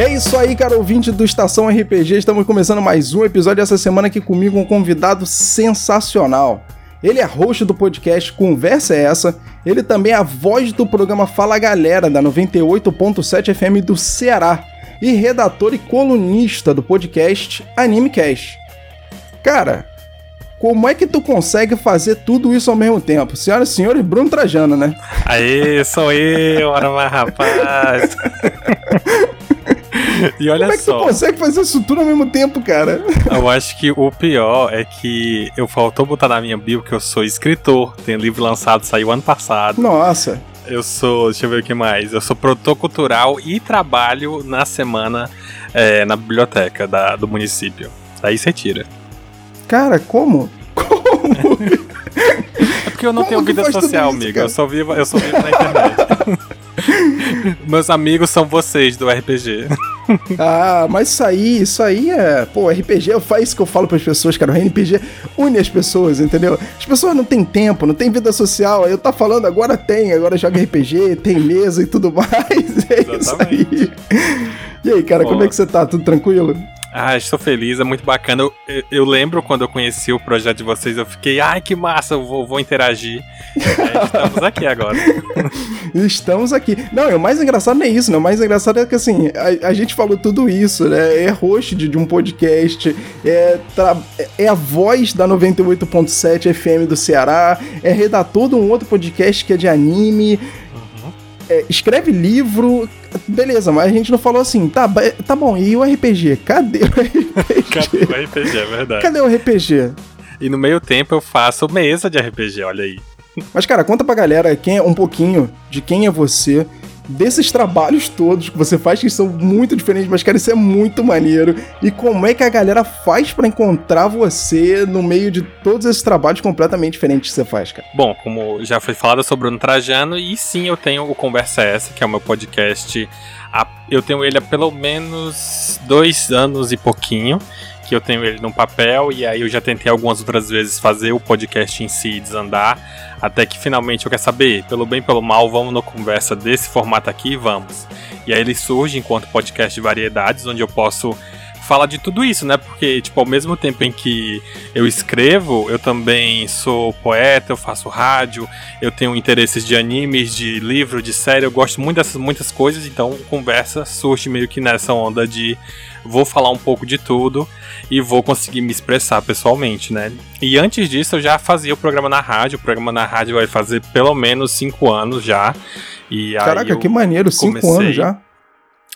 E é isso aí, cara ouvinte do Estação RPG. Estamos começando mais um episódio essa semana aqui comigo, um convidado sensacional. Ele é host do podcast Conversa é Essa. Ele também é a voz do programa Fala Galera, da 98.7 FM do Ceará. E redator e colunista do podcast AnimeCast. Cara, como é que tu consegue fazer tudo isso ao mesmo tempo? Senhoras e senhores, Bruno Trajano, né? Aê, sou eu, ora mais rapaz. E olha Como é que só. tu consegue fazer isso tudo ao mesmo tempo, cara? Eu acho que o pior é que eu faltou botar na minha bio que eu sou escritor. Tem livro lançado, saiu ano passado. Nossa. Eu sou, deixa eu ver o que mais. Eu sou produtor cultural e trabalho na semana é, na biblioteca da, do município. Daí você tira. Cara, como? Como? É porque eu não como tenho vida social, amigo. Eu só vivo, eu só vivo na internet. Meus amigos são vocês do RPG. ah, mas isso aí, isso aí é. Pô, RPG faz isso que eu falo para as pessoas, cara. O RPG une as pessoas, entendeu? As pessoas não têm tempo, não têm vida social. Eu tá falando, agora tem, agora joga RPG, tem mesa e tudo mais. É Exatamente. isso aí. E aí, cara, Pô. como é que você tá? Tudo tranquilo? Ah, estou feliz, é muito bacana. Eu, eu, eu, lembro quando eu conheci o projeto de vocês, eu fiquei, ai que massa, eu vou, vou interagir. é, estamos aqui agora. estamos aqui. Não, o mais engraçado não é isso, né? O mais engraçado é que assim, a, a gente falou tudo isso, né? É host de, de um podcast, é, é a voz da 98.7 FM do Ceará, é redator de um outro podcast que é de anime. Uhum. É, escreve livro, Beleza, mas a gente não falou assim, tá, tá bom, e o RPG? Cadê o RPG? Cadê o RPG, é verdade. Cadê o RPG? E no meio tempo eu faço mesa de RPG, olha aí. Mas, cara, conta pra galera quem é, um pouquinho de quem é você, desses trabalhos todos que você faz, que são muito diferentes, mas, cara, isso é muito maneiro. E como é que a galera faz para encontrar você no meio de todos esses trabalhos completamente diferentes que você faz, cara? Bom, como já foi falado, eu sou Bruno Trajano e sim, eu tenho o Conversa Essa, que é o meu podcast. Eu tenho ele há pelo menos dois anos e pouquinho que eu tenho ele no papel e aí eu já tentei algumas outras vezes fazer o podcast em si desandar, até que finalmente eu quero saber, pelo bem pelo mal, vamos no conversa desse formato aqui, vamos. E aí ele surge enquanto podcast de variedades, onde eu posso falar de tudo isso, né? Porque, tipo, ao mesmo tempo em que eu escrevo, eu também sou poeta, eu faço rádio, eu tenho interesses de animes, de livro, de série, eu gosto muito dessas muitas coisas, então conversa surge meio que nessa onda de vou falar um pouco de tudo e vou conseguir me expressar pessoalmente, né? E antes disso eu já fazia o programa na rádio, o programa na rádio vai fazer pelo menos cinco anos já. E Caraca, que maneiro, cinco comecei... anos já.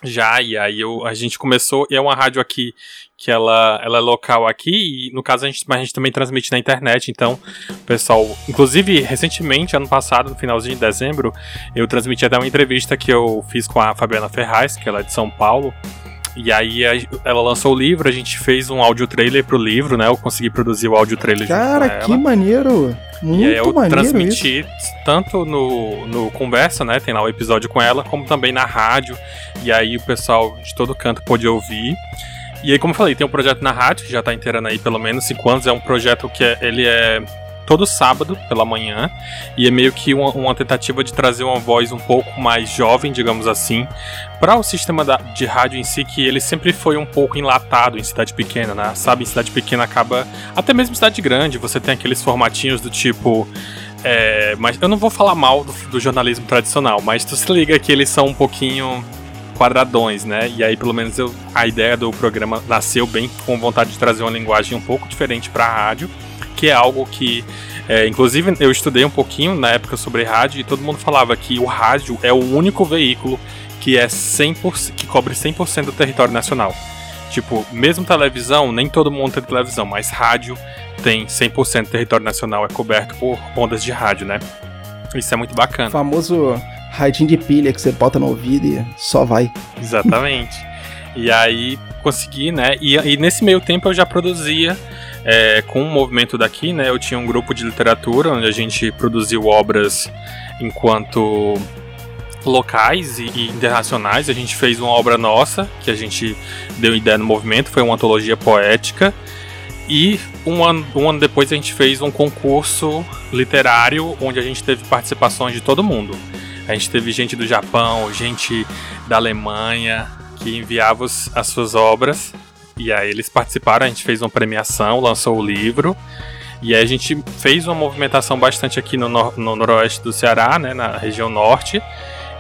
Já, e aí eu, a gente começou, e é uma rádio aqui que ela, ela é local aqui, e no caso a gente, mas a gente também transmite na internet, então, pessoal, inclusive recentemente, ano passado, no finalzinho de dezembro, eu transmiti até uma entrevista que eu fiz com a Fabiana Ferraz, que ela é de São Paulo, e aí ela lançou o livro, a gente fez um áudio trailer pro livro, né? Eu consegui produzir o áudio trailer Cara, junto com que maneiro! Muito e aí eu transmiti isso. tanto no, no Conversa, né? Tem lá o episódio com ela, como também na rádio. E aí o pessoal de todo canto pôde ouvir. E aí, como eu falei, tem um projeto na rádio, que já tá inteirando aí pelo menos 5 anos. É um projeto que é, ele é todo sábado pela manhã e é meio que uma, uma, tentativa de trazer uma voz um pouco mais jovem, digamos assim, para o sistema da, de rádio em si, que ele sempre foi um pouco enlatado em cidade pequena, né? Sabe, em cidade pequena acaba, até mesmo em cidade grande, você tem aqueles formatinhos do tipo. É, mas eu não vou falar mal do, do jornalismo tradicional, mas tu se liga que eles são um pouquinho quadradões, né? E aí, pelo menos, eu, a ideia do programa nasceu bem com vontade de trazer uma linguagem um pouco diferente para a rádio que é algo que, é, inclusive, eu estudei um pouquinho na época sobre rádio e todo mundo falava que o rádio é o único veículo que é 100%, que cobre 100% do território nacional. Tipo, mesmo televisão, nem todo mundo tem televisão, mas rádio tem 100% do território nacional é coberto por ondas de rádio, né? Isso é muito bacana. O famoso radinho de pilha que você bota no ouvido e só vai. Exatamente. E aí consegui, né? E, e nesse meio tempo eu já produzia é, com o movimento daqui, né? Eu tinha um grupo de literatura onde a gente produziu obras enquanto locais e, e, internacionais. A gente fez uma obra nossa, que a gente deu ideia no movimento, foi uma antologia poética. E um ano, um ano depois a gente fez um concurso literário onde a gente teve participações de todo mundo. A gente teve gente do Japão, gente da Alemanha que enviava as suas obras. E aí eles participaram, a gente fez uma premiação, lançou o livro. E aí a gente fez uma movimentação bastante aqui no, no noroeste do Ceará, né, na região norte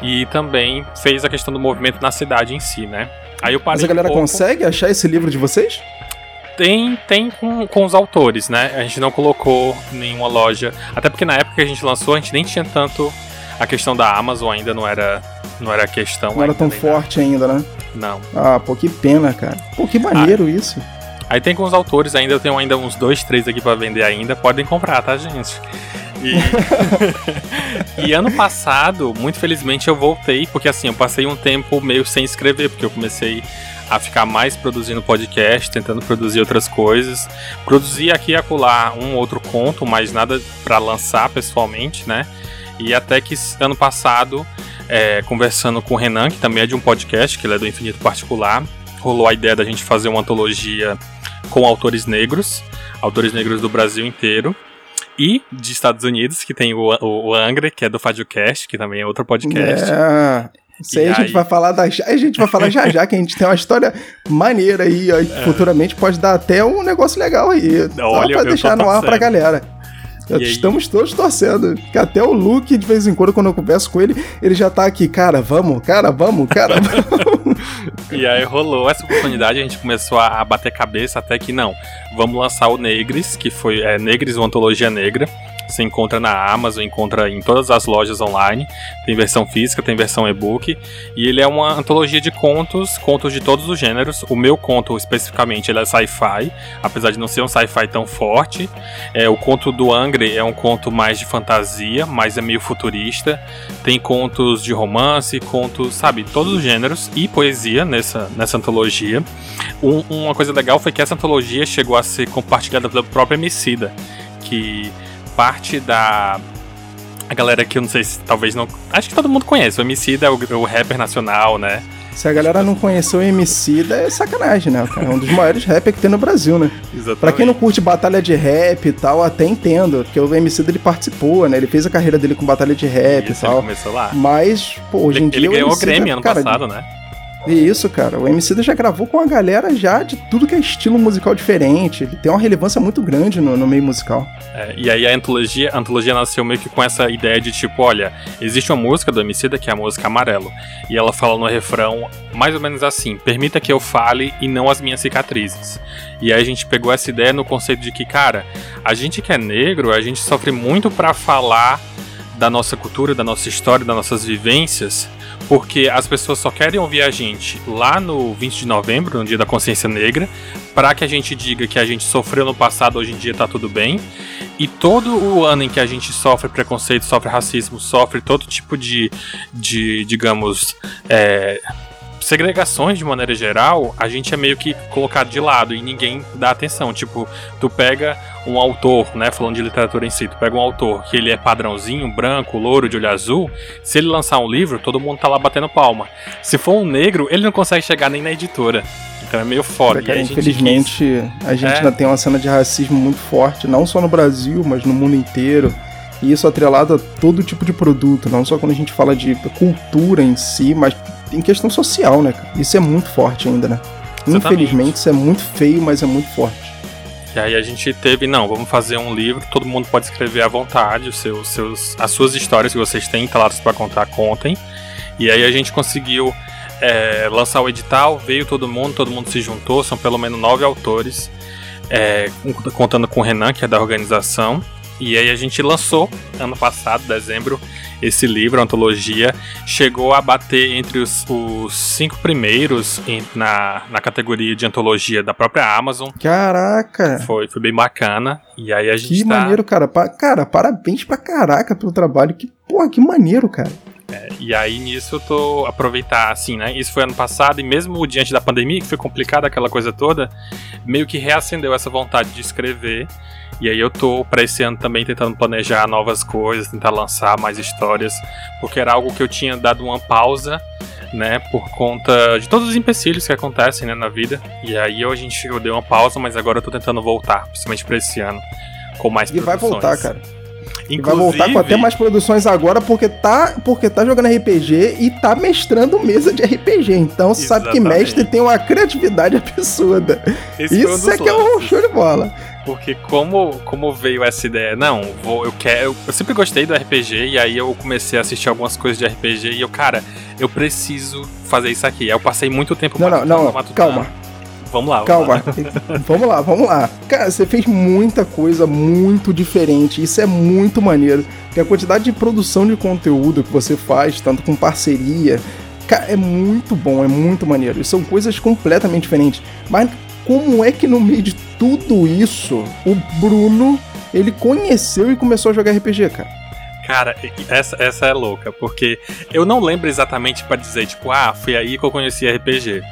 e também fez a questão do movimento na cidade em si, né? Aí eu parei Mas a galera um pouco... consegue achar esse livro de vocês? Tem, tem com, com os autores, né? A gente não colocou nenhuma loja. Até porque na época que a gente lançou, a gente nem tinha tanto. A questão da Amazon ainda não era, não era questão. Não era tão forte ainda, né? Não. Ah, pô, que pena, cara. Pô, que maneiro ah, isso. Aí tem com os autores ainda, eu tenho ainda uns dois, três aqui para vender ainda. Podem comprar, tá, gente? E, e ano passado, muito felizmente, eu voltei, porque assim, eu passei um tempo meio sem escrever, porque eu comecei a ficar mais produzindo podcast, tentando produzir outras coisas. Produzi aqui e acolá um outro conto, mas nada para lançar pessoalmente, né? E até que ano passado, é, conversando com o Renan, que também é de um podcast, que ele é do Infinito Particular, rolou a ideia da gente fazer uma antologia com autores negros, autores negros do Brasil inteiro e de Estados Unidos, que tem o, o, o Angry, que é do FadioCast, que também é outro podcast. É. Isso aí, a gente vai falar da, a gente vai falar já já que a gente tem uma história maneira aí, ó, é. futuramente pode dar até um negócio legal aí. Olha, só pra deixar no ar pra galera. Estamos todos torcendo. Que até o Luke, de vez em quando, quando eu converso com ele, ele já tá aqui, cara, vamos, cara, vamos, cara, vamos. e aí rolou essa oportunidade, a gente começou a bater cabeça até que não. Vamos lançar o Negres, que foi é, Negres, uma antologia negra você encontra na Amazon, encontra em todas as lojas online. Tem versão física, tem versão e-book. E ele é uma antologia de contos, contos de todos os gêneros. O meu conto, especificamente, ele é sci-fi, apesar de não ser um sci-fi tão forte. É, o conto do Angry é um conto mais de fantasia, mas é meio futurista. Tem contos de romance, contos, sabe, todos os gêneros e poesia nessa, nessa antologia. Um, uma coisa legal foi que essa antologia chegou a ser compartilhada pelo próprio Emicida, que parte da. A galera que eu não sei se talvez não. Acho que todo mundo conhece. O MC é o, o rapper nacional, né? Se a galera não conheceu o MC, é sacanagem, né? É um dos maiores rappers que tem no Brasil, né? Exatamente. Pra quem não curte batalha de rap e tal, até entendo, porque o MC dele participou, né? Ele fez a carreira dele com batalha de rap Isso, e tal. Ele começou lá. Mas, pô, hoje ele, em dia. Ele ganhou o Grêmio ano cara, passado, né? Isso, cara. O MC já gravou com a galera já de tudo que é estilo musical diferente. Ele tem uma relevância muito grande no, no meio musical. É, e aí a antologia, a antologia nasceu meio que com essa ideia de tipo, olha, existe uma música do MC que é a música Amarelo. E ela fala no refrão mais ou menos assim: permita que eu fale e não as minhas cicatrizes. E aí a gente pegou essa ideia no conceito de que, cara, a gente que é negro, a gente sofre muito para falar da nossa cultura, da nossa história, das nossas vivências porque as pessoas só querem ouvir a gente lá no 20 de novembro, no Dia da Consciência Negra, para que a gente diga que a gente sofreu no passado, hoje em dia tá tudo bem. E todo o ano em que a gente sofre preconceito, sofre racismo, sofre todo tipo de, de digamos, é, segregações de maneira geral, a gente é meio que colocado de lado e ninguém dá atenção. Tipo, tu pega um autor, né, falando de literatura em si, tu pega um autor que ele é padrãozinho, branco, louro, de olho azul, se ele lançar um livro, todo mundo tá lá batendo palma. Se for um negro, ele não consegue chegar nem na editora. Então é meio foda. Porque, infelizmente, a gente é. ainda tem uma cena de racismo muito forte, não só no Brasil, mas no mundo inteiro. E isso atrelado a todo tipo de produto, não só quando a gente fala de cultura em si, mas em questão social, né? Isso é muito forte ainda, né? Exatamente. Infelizmente, isso é muito feio, mas é muito forte. E aí a gente teve, não, vamos fazer um livro, todo mundo pode escrever à vontade, os seus, seus, as suas histórias que vocês têm relatos para contar, contem. E aí a gente conseguiu é, lançar o edital, veio todo mundo, todo mundo se juntou, são pelo menos nove autores, é, contando com o Renan, que é da organização. E aí a gente lançou, ano passado, dezembro, esse livro, a antologia, chegou a bater entre os, os cinco primeiros em, na, na categoria de antologia da própria Amazon. Caraca! Foi, foi bem bacana. E aí a gente Que tá... maneiro, cara. Pa cara, parabéns pra caraca pelo trabalho. Que, porra, que maneiro, cara. É, E aí nisso eu tô aproveitar, assim, né? Isso foi ano passado, e mesmo diante da pandemia, que foi complicada aquela coisa toda, meio que reacendeu essa vontade de escrever. E aí eu tô para esse ano também tentando planejar novas coisas, tentar lançar mais histórias, porque era algo que eu tinha dado uma pausa, né, por conta de todos os empecilhos que acontecem, né, na vida. E aí a gente deu uma pausa, mas agora eu tô tentando voltar, principalmente para esse ano, com mais E vai produções. voltar, cara. Inclusive, vai voltar com até mais produções agora, porque tá, porque tá jogando RPG e tá mestrando mesa de RPG. Então você sabe que mestre tem uma criatividade absurda. esse Isso é que é um show de bola. Porque como, como veio essa ideia, não, vou, eu quero. Eu sempre gostei do RPG, e aí eu comecei a assistir algumas coisas de RPG e eu, cara, eu preciso fazer isso aqui. Aí eu passei muito tempo Não, não, matutando, não, matutando. calma. Vamos lá. vamos Calma. lá. vamos lá, vamos lá. Cara, você fez muita coisa muito diferente. Isso é muito maneiro. Porque a quantidade de produção de conteúdo que você faz, tanto com parceria, cara, é muito bom, é muito maneiro. E são coisas completamente diferentes. Mas como é que no meio de tudo isso, o Bruno, ele conheceu e começou a jogar RPG, cara? Cara, essa, essa é louca, porque eu não lembro exatamente pra dizer, tipo, ah, foi aí que eu conheci RPG.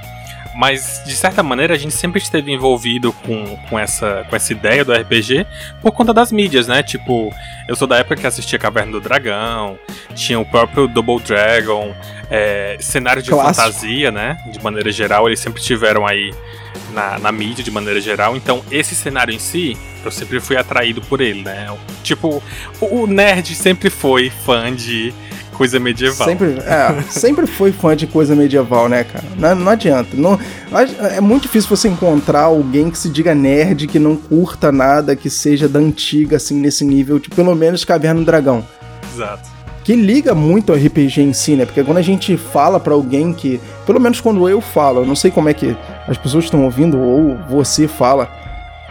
Mas, de certa maneira, a gente sempre esteve envolvido com, com, essa, com essa ideia do RPG por conta das mídias, né? Tipo, eu sou da época que assistia Caverna do Dragão, tinha o próprio Double Dragon, é, cenário de Clássico. fantasia, né? De maneira geral, eles sempre tiveram aí na, na mídia de maneira geral. Então, esse cenário em si, eu sempre fui atraído por ele, né? Tipo, o, o nerd sempre foi fã de coisa medieval. Sempre, é, sempre foi fã de coisa medieval, né, cara? Não, não adianta. Não, é muito difícil você encontrar alguém que se diga nerd, que não curta nada, que seja da antiga, assim, nesse nível, tipo, pelo menos Caverna do Dragão. Exato. Que liga muito ao RPG em si, né? Porque quando a gente fala pra alguém que. Pelo menos quando eu falo, eu não sei como é que as pessoas estão ouvindo ou você fala.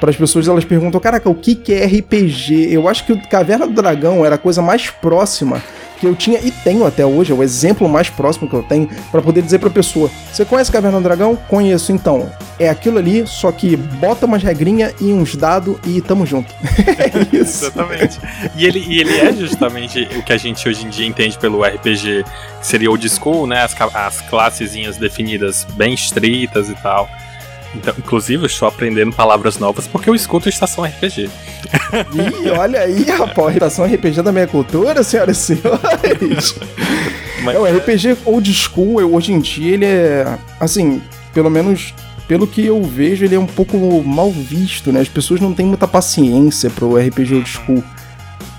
Para as pessoas elas perguntam, caraca, o que, que é RPG? Eu acho que o Caverna do Dragão era a coisa mais próxima que eu tinha e tenho até hoje, é o exemplo mais próximo que eu tenho para poder dizer pra pessoa: Você conhece Caverna do Dragão? Conheço, então. É aquilo ali, só que bota umas regrinhas e uns dados e tamo junto. é isso. Exatamente. E ele, e ele é justamente o que a gente hoje em dia entende pelo RPG, que seria old school, né? As, as classezinhas definidas bem estritas e tal. Então, inclusive, eu estou aprendendo palavras novas porque eu escuto Estação RPG. Ih, olha aí, rapaz, a irritação RPG da minha cultura, senhoras e senhores. Mas, É, o RPG old school, eu- hoje em dia, ele é, assim, pelo menos pelo que eu vejo, ele é um pouco mal visto, né? As pessoas não têm muita paciência pro RPG old school.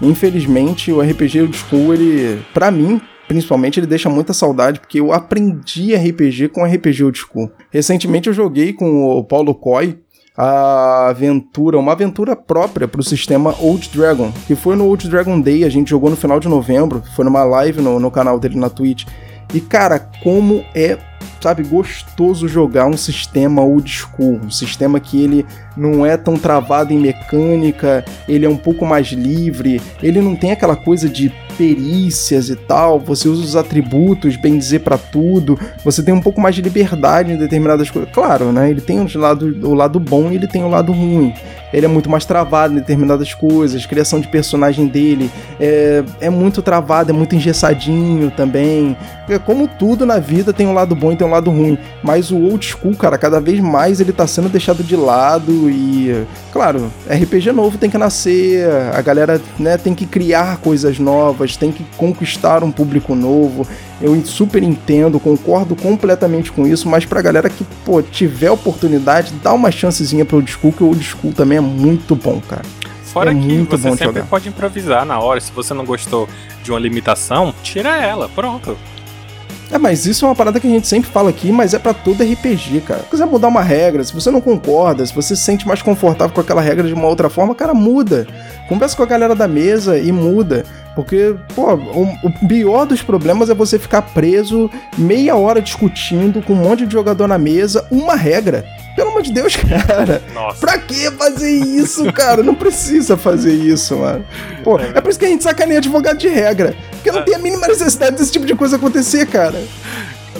Infelizmente, o RPG old school, ele, pra mim, principalmente, ele deixa muita saudade, porque eu aprendi RPG com RPG old school. Recentemente eu joguei com o Paulo Coy a aventura, uma aventura própria pro sistema Old Dragon, que foi no Old Dragon Day, a gente jogou no final de novembro, foi numa live no, no canal dele na Twitch. E cara, como é, sabe, gostoso jogar um sistema old school, um sistema que ele não é tão travado em mecânica, ele é um pouco mais livre, ele não tem aquela coisa de perícias e tal, você usa os atributos, bem dizer pra tudo, você tem um pouco mais de liberdade em determinadas coisas. Claro, né? Ele tem o lado, o lado bom e ele tem o lado ruim. Ele é muito mais travado em determinadas coisas, criação de personagem dele é, é muito travado, é muito engessadinho também. É como tudo na vida tem um lado bom e tem um lado ruim. Mas o old school, cara, cada vez mais ele tá sendo deixado de lado e, claro, RPG novo tem que nascer, a galera né, tem que criar coisas novas, tem que conquistar um público novo. Eu super entendo, concordo completamente com isso, mas pra galera que, pô, tiver oportunidade, dá uma chancezinha pro old school, que o old school também é muito bom, cara. Fora é que muito você sempre jogar. pode improvisar na hora. Se você não gostou de uma limitação, tira ela, pronto. É, mas isso é uma parada que a gente sempre fala aqui, mas é pra todo RPG, cara. Se quiser mudar uma regra, se você não concorda, se você se sente mais confortável com aquela regra de uma outra forma, cara, muda. Conversa com a galera da mesa e muda. Porque, pô, o, o pior dos problemas é você ficar preso meia hora discutindo com um monte de jogador na mesa uma regra. Pelo amor de Deus, cara. Nossa. Pra que fazer isso, cara? Não precisa fazer isso, mano. Pô, é por isso que a gente sacaneia advogado de regra. Porque não tem a mínima necessidade desse tipo de coisa acontecer, cara.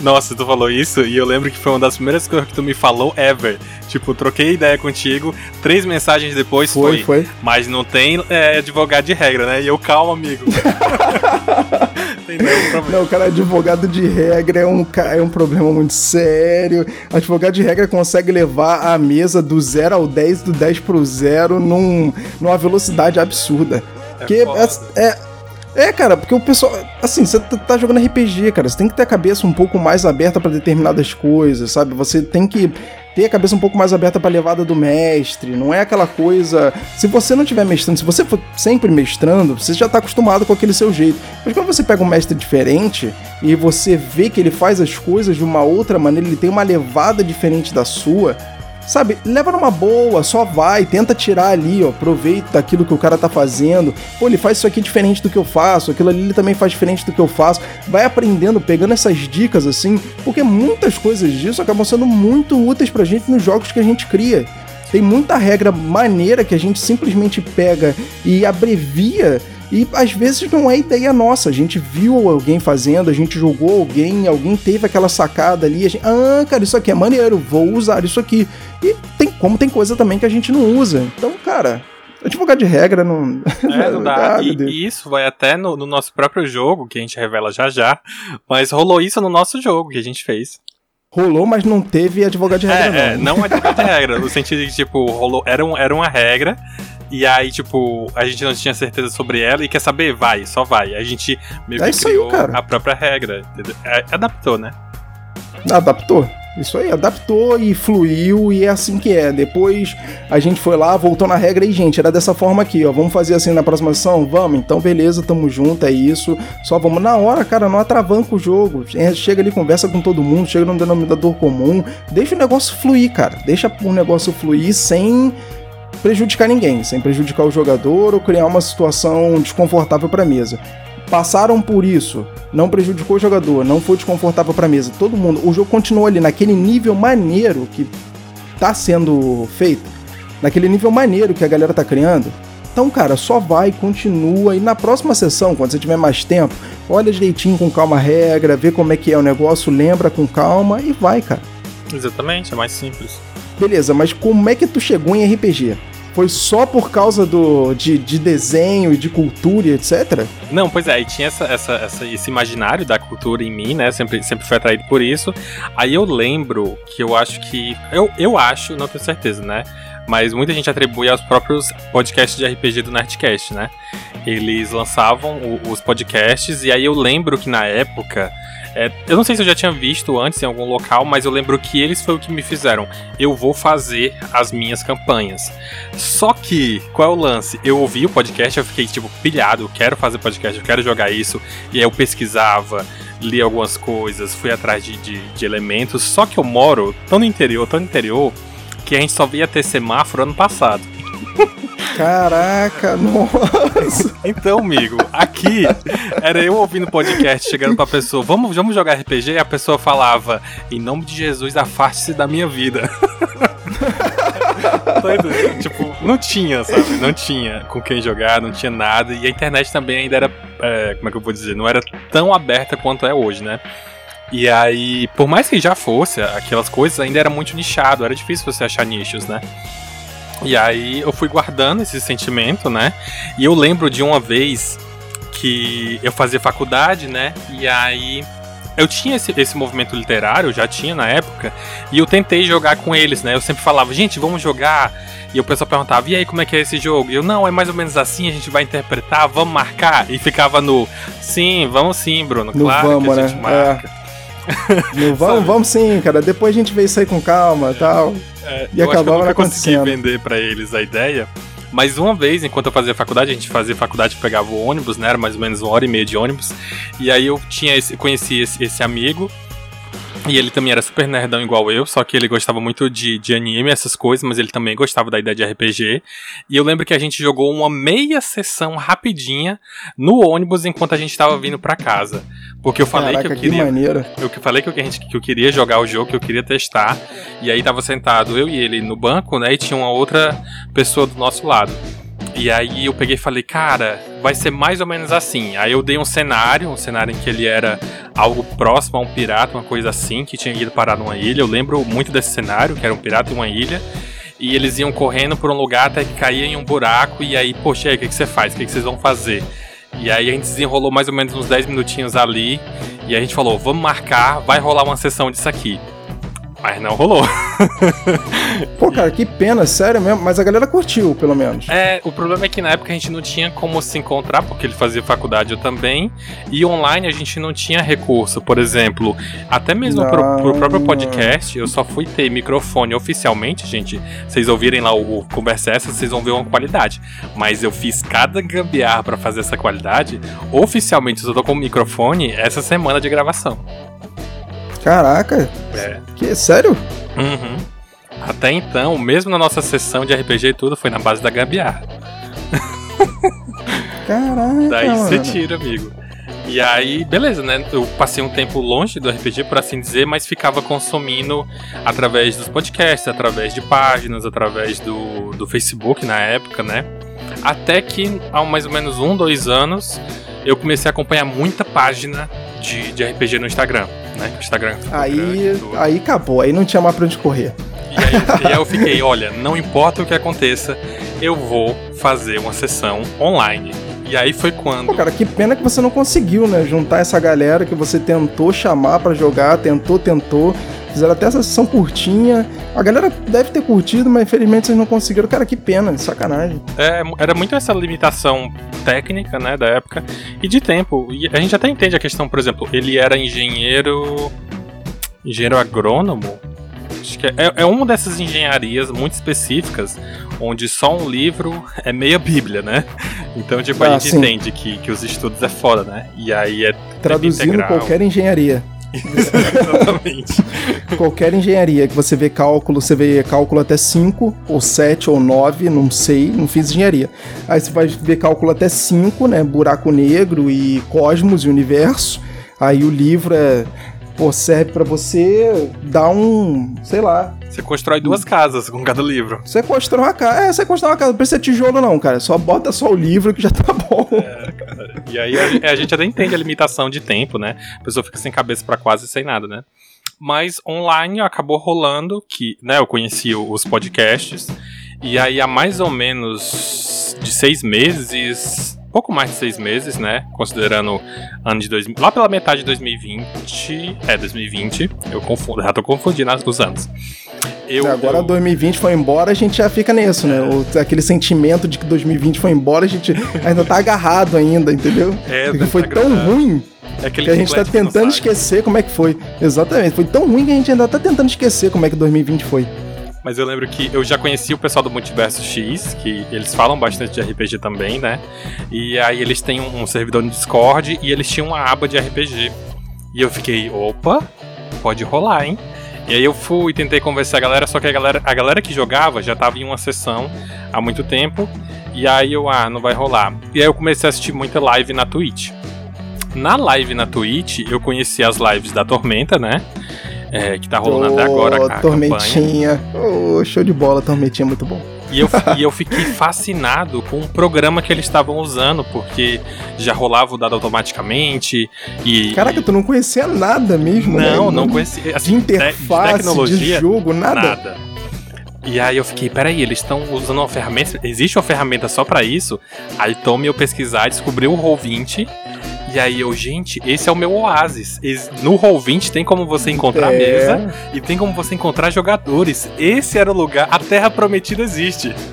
Nossa, tu falou isso e eu lembro que foi uma das primeiras coisas que tu me falou ever. Tipo, troquei ideia contigo, três mensagens depois Foi, foi. foi. Mas não tem é, advogado de regra, né? E eu, calma, amigo. tem Não, cara, advogado de regra é um, é um problema muito sério. Advogado de regra consegue levar a mesa do 0 ao 10, do 10 pro 0 num, numa velocidade absurda. É que é, é, é, cara, porque o pessoal. Assim, você tá, tá jogando RPG, cara. Você tem que ter a cabeça um pouco mais aberta para determinadas coisas, sabe? Você tem que ter a cabeça um pouco mais aberta para a levada do mestre, não é aquela coisa. Se você não estiver mestrando, se você for sempre mestrando, você já está acostumado com aquele seu jeito. Mas quando você pega um mestre diferente e você vê que ele faz as coisas de uma outra maneira, ele tem uma levada diferente da sua, Sabe, leva numa boa, só vai, tenta tirar ali, ó, proveito daquilo que o cara tá fazendo. Pô, ele faz isso aqui diferente do que eu faço, aquilo ali ele também faz diferente do que eu faço. Vai aprendendo, pegando essas dicas assim, porque muitas coisas disso acabam sendo muito úteis pra gente nos jogos que a gente cria. Tem muita regra maneira que a gente simplesmente pega e abrevia e às vezes não é ideia nossa. A gente viu alguém fazendo, a gente jogou alguém, alguém teve aquela sacada ali. A gente, ah, cara, isso aqui é maneiro, vou usar isso aqui. E tem como tem coisa também que a gente não usa. Então, cara, advogado de regra não. É, não dá. Ah, e, e, isso vai até no, no, nosso próprio jogo, que a gente revela já já. Mas rolou isso no nosso jogo que a gente fez. Rolou, mas não teve advogado de regra, é, não. É, não advogado de regra, no sentido de que, tipo, rolou, era, um, era uma regra, e aí, tipo, a gente não tinha certeza sobre ela e quer saber, vai, só vai. A gente meio é que criou aí, a própria regra. É, adaptou, né? Adaptou. Isso aí, adaptou e fluiu e é assim que é. Depois a gente foi lá, voltou na regra e, gente, era dessa forma aqui, ó. Vamos fazer assim na próxima sessão? Vamos, então beleza, tamo junto, é isso. Só vamos na hora, cara, não atravanca o jogo. Chega ali, conversa com todo mundo, chega num denominador comum. Deixa o negócio fluir, cara. Deixa o negócio fluir sem prejudicar ninguém, sem prejudicar o jogador ou criar uma situação desconfortável para a mesa. Passaram por isso, não prejudicou o jogador, não foi desconfortável para a mesa. Todo mundo, o jogo continuou ali naquele nível maneiro que tá sendo feito, naquele nível maneiro que a galera tá criando. Então, cara, só vai, continua e na próxima sessão, quando você tiver mais tempo, olha direitinho com calma a regra, vê como é que é o negócio, lembra com calma e vai, cara. Exatamente, é mais simples. Beleza, mas como é que tu chegou em RPG? Foi só por causa do de, de desenho e de cultura e etc? Não, pois é, e tinha essa, essa, essa, esse imaginário da cultura em mim, né? Sempre, sempre fui atraído por isso. Aí eu lembro que eu acho que. Eu, eu acho, não tenho certeza, né? Mas muita gente atribui aos próprios podcasts de RPG do Nerdcast, né? Eles lançavam o, os podcasts, e aí eu lembro que na época é, eu não sei se eu já tinha visto antes em algum local, mas eu lembro que eles foi o que me fizeram. Eu vou fazer as minhas campanhas. Só que, qual é o lance? Eu ouvi o podcast, eu fiquei tipo pilhado, eu quero fazer podcast, eu quero jogar isso. E aí eu pesquisava, li algumas coisas, fui atrás de, de, de elementos. Só que eu moro tão no interior, tão no interior, que a gente só via ter semáforo ano passado. Caraca, nossa. Então, amigo, aqui era eu ouvindo podcast, chegando pra pessoa, vamos, vamos jogar RPG? E a pessoa falava, em nome de Jesus, afaste-se da minha vida. tipo, não tinha, sabe? Não tinha com quem jogar, não tinha nada. E a internet também ainda era, é, como é que eu vou dizer, não era tão aberta quanto é hoje, né? E aí, por mais que já fosse aquelas coisas, ainda era muito nichado, era difícil você achar nichos, né? E aí eu fui guardando esse sentimento, né? E eu lembro de uma vez que eu fazia faculdade, né? E aí eu tinha esse, esse movimento literário, já tinha na época, e eu tentei jogar com eles, né? Eu sempre falava, gente, vamos jogar. E o pessoal perguntava, e aí, como é que é esse jogo? E eu, não, é mais ou menos assim, a gente vai interpretar, vamos marcar. E ficava no, sim, vamos sim, Bruno, no claro vamos, que a gente né? marca. É. No, vamos, vamos sim, cara, depois a gente vê isso aí com calma e tal. É, e eu acabava acho que eu consegui vender para eles a ideia. Mas uma vez, enquanto eu fazia faculdade, a gente fazia faculdade, pegava o ônibus, né? Era mais ou menos uma hora e meia de ônibus. E aí eu tinha esse, conheci esse, esse amigo. E ele também era super nerdão igual eu, só que ele gostava muito de, de anime, essas coisas, mas ele também gostava da ideia de RPG. E eu lembro que a gente jogou uma meia sessão rapidinha no ônibus enquanto a gente tava vindo para casa. Porque eu falei Caraca, que eu queria. Que eu falei que a gente, que eu queria jogar o jogo, que eu queria testar. E aí tava sentado eu e ele no banco, né? E tinha uma outra pessoa do nosso lado. E aí eu peguei e falei, cara, vai ser mais ou menos assim. Aí eu dei um cenário, um cenário em que ele era algo próximo a um pirata, uma coisa assim, que tinha ido parar numa ilha. Eu lembro muito desse cenário, que era um pirata em uma ilha. E eles iam correndo por um lugar até que caía em um buraco. E aí, poxa, aí, o que, que você faz? O que, que vocês vão fazer? E aí a gente desenrolou mais ou menos uns 10 minutinhos ali. E a gente falou, vamos marcar, vai rolar uma sessão disso aqui. Mas não rolou. Pô, cara, que pena, sério mesmo. Mas a galera curtiu, pelo menos. É, o problema é que na época a gente não tinha como se encontrar, porque ele fazia faculdade eu também. E online a gente não tinha recurso. Por exemplo, até mesmo pro, pro, próprio podcast, eu só fui ter microfone oficialmente, gente. Vocês ouvirem lá o, o Conversa Essa, vocês vão ver uma qualidade. Mas eu fiz cada gambiarra para fazer essa qualidade. Oficialmente, eu só tô com o microfone essa semana de gravação. Caraca. É. Que, sério? Uhum. Até então, mesmo na nossa sessão de RPG e tudo, foi na base da gambiarra. Caraca. Daí você tira, amigo. E aí, beleza, né? Eu passei um tempo longe do RPG, por assim dizer, mas ficava consumindo através dos podcasts, através de páginas, através do, do Facebook na época, né? Até que, há mais ou menos um, dois anos, eu comecei a acompanhar muita página de, de RPG no Instagram né? O Instagram. Aí, grande, aí acabou, aí não tinha mais pra onde correr. E aí, e aí eu fiquei, olha, não importa o que aconteça, eu vou fazer uma sessão online. E aí foi quando. Pô, cara, que pena que você não conseguiu, né? Juntar essa galera que você tentou chamar para jogar, tentou, tentou. Fizeram até essa sessão curtinha. A galera deve ter curtido, mas infelizmente vocês não conseguiram. Cara, que pena, sacanagem. É, era muito essa limitação técnica, né, da época e de tempo. E a gente até entende a questão, por exemplo, ele era engenheiro. engenheiro agrônomo. Acho é, é uma dessas engenharias muito específicas onde só um livro é meia bíblia, né? Então, tipo, a ah, gente sim. entende que, que os estudos é foda, né? E aí é Traduzindo qualquer engenharia. Exatamente. Qualquer engenharia que você vê cálculo, você vê cálculo até 5, ou 7, ou 9, não sei, não fiz engenharia. Aí você vai ver cálculo até 5, né? Buraco negro e cosmos e universo. Aí o livro é pô, serve para você dar um, sei lá. Você constrói duas casas com cada livro. Você constrói uma casa. É, você constrói uma casa. Não precisa tijolo, não, cara. Só bota só o livro que já tá bom. É, cara. E aí a, a gente até entende a limitação de tempo, né? A pessoa fica sem cabeça para quase sem nada, né? Mas online acabou rolando que, né, eu conheci os podcasts. E aí há mais ou menos de seis meses pouco mais de seis meses, né? Considerando ano de 2000. Lá pela metade de 2020. É, 2020. Eu confundo, já tô confundindo os anos. Eu, Agora eu... 2020 foi embora, a gente já fica nisso, né? O, aquele sentimento de que 2020 foi embora, a gente ainda tá agarrado ainda, entendeu? É, Porque foi tá tão ruim é que a gente tá tentando esquecer como é que foi. Exatamente. Foi tão ruim que a gente ainda tá tentando esquecer como é que 2020 foi. Mas eu lembro que eu já conheci o pessoal do Multiverso X, que eles falam bastante de RPG também, né? E aí eles têm um servidor no Discord e eles tinham uma aba de RPG. E eu fiquei, opa, pode rolar, hein? E aí eu fui e tentei conversar a galera, só que a galera, a galera que jogava já tava em uma sessão há muito tempo. E aí eu, ah, não vai rolar. E aí eu comecei a assistir muita live na Twitch. Na live na Twitch, eu conheci as lives da Tormenta, né? É, que tá rolando oh, até agora. A Tormentinha. Oh, show de bola, Tormentinha, muito bom. E eu, e eu fiquei fascinado com o programa que eles estavam usando, porque já rolava o dado automaticamente e... Caraca, tu não conhecia nada mesmo, Não, né? não conhecia. Assim, de interface, de, tecnologia, de jogo, nada. Nada. E aí eu fiquei, peraí, eles estão usando uma ferramenta. Existe uma ferramenta só para isso? Aí tome eu pesquisar, descobri o Roll20 e aí eu, gente, esse é o meu oásis. No Roll20 tem como você encontrar é. mesa e tem como você encontrar jogadores. Esse era o lugar. A Terra Prometida existe.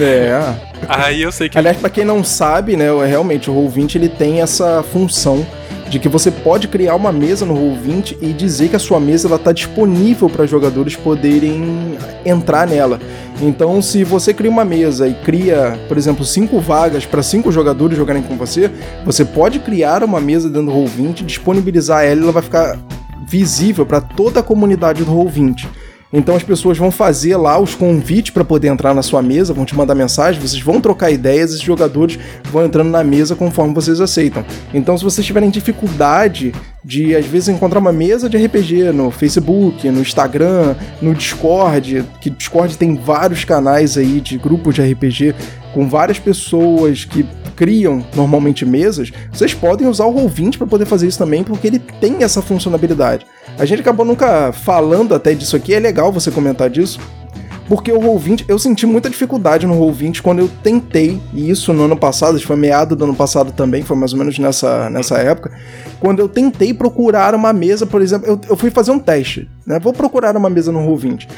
É. aí eu sei que. Aliás, para quem não sabe, né, realmente o Roll20 ele tem essa função de que você pode criar uma mesa no Roll20 e dizer que a sua mesa está disponível para jogadores poderem entrar nela. Então, se você cria uma mesa e cria, por exemplo, cinco vagas para cinco jogadores jogarem com você, você pode criar uma mesa dentro do Roll20, disponibilizar ela e ela vai ficar visível para toda a comunidade do Roll20. Então as pessoas vão fazer lá os convites para poder entrar na sua mesa, vão te mandar mensagem, vocês vão trocar ideias, esses jogadores vão entrando na mesa conforme vocês aceitam. Então se vocês tiverem dificuldade de às vezes encontrar uma mesa de RPG no Facebook, no Instagram, no Discord, que Discord tem vários canais aí de grupos de RPG com várias pessoas que criam normalmente mesas, vocês podem usar o Roll20 para poder fazer isso também, porque ele tem essa funcionalidade. A gente acabou nunca falando até disso aqui, é legal você comentar disso, Porque o Roll20, eu senti muita dificuldade no Roll20 quando eu tentei, e isso no ano passado, foi meado do ano passado também, foi mais ou menos nessa, nessa época, quando eu tentei procurar uma mesa, por exemplo, eu, eu fui fazer um teste, né? Vou procurar uma mesa no Roll20.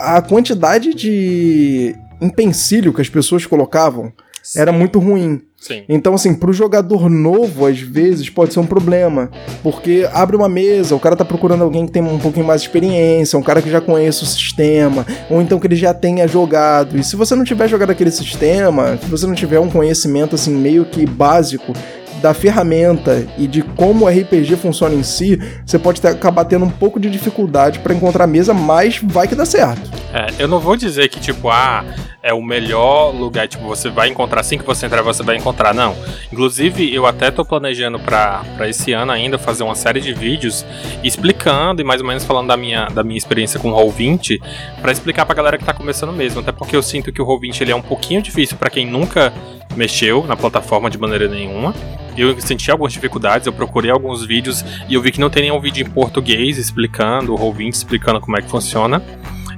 A quantidade de empecilho que as pessoas colocavam era muito ruim. Sim. Então, assim, pro jogador novo, às vezes, pode ser um problema. Porque abre uma mesa, o cara tá procurando alguém que tem um pouquinho mais de experiência, um cara que já conhece o sistema, ou então que ele já tenha jogado. E se você não tiver jogado aquele sistema, se você não tiver um conhecimento, assim, meio que básico da ferramenta e de como o RPG funciona em si, você pode ter, acabar tendo um pouco de dificuldade para encontrar mesa, mas vai que dá certo. É, eu não vou dizer que, tipo, ah, é o melhor lugar, tipo, você vai encontrar, assim que você entrar, você vai encontrar, não. Inclusive, eu até tô planejando para esse ano ainda fazer uma série de vídeos explicando e mais ou menos falando da minha, da minha experiência com o Roll20, para explicar pra galera que tá começando mesmo, até porque eu sinto que o Roll20 ele é um pouquinho difícil para quem nunca mexeu na plataforma de maneira nenhuma. Eu senti algumas dificuldades, eu procurei alguns vídeos e eu vi que não tem nenhum vídeo em português explicando, o Roll20 explicando como é que funciona.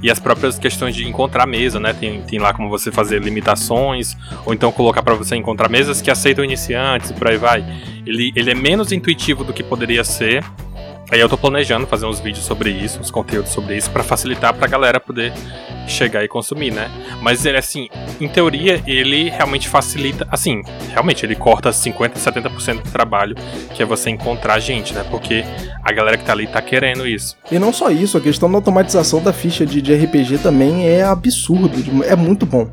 E as próprias questões de encontrar mesa, né? Tem, tem lá como você fazer limitações, ou então colocar para você encontrar mesas que aceitam iniciantes e por aí vai. Ele, ele é menos intuitivo do que poderia ser, Aí eu tô planejando fazer uns vídeos sobre isso, uns conteúdos sobre isso, para facilitar pra galera poder chegar e consumir, né? Mas ele, assim, em teoria, ele realmente facilita, assim, realmente, ele corta 50%, 70% do trabalho, que é você encontrar gente, né? Porque a galera que tá ali tá querendo isso. E não só isso, a questão da automatização da ficha de, de RPG também é absurdo, é muito bom.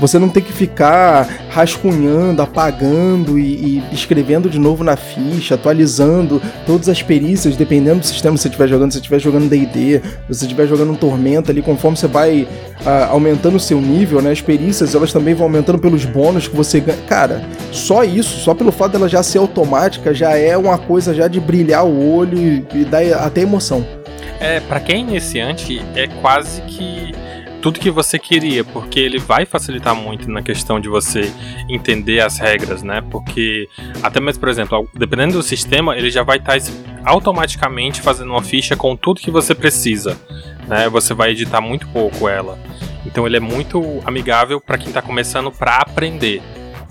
Você não tem que ficar rascunhando, apagando e, e escrevendo de novo na ficha, atualizando todas as perícias, dependendo do sistema que você estiver jogando. Se você estiver jogando D&D, se você estiver jogando um Tormenta ali, conforme você vai ah, aumentando o seu nível, né? As perícias, elas também vão aumentando pelos bônus que você ganha. Cara, só isso, só pelo fato dela já ser automática, já é uma coisa já de brilhar o olho e, e dar até emoção. É, para quem é iniciante, é quase que tudo que você queria, porque ele vai facilitar muito na questão de você entender as regras, né? Porque até mesmo, por exemplo, dependendo do sistema, ele já vai estar tá automaticamente fazendo uma ficha com tudo que você precisa, né? Você vai editar muito pouco ela. Então ele é muito amigável para quem está começando para aprender,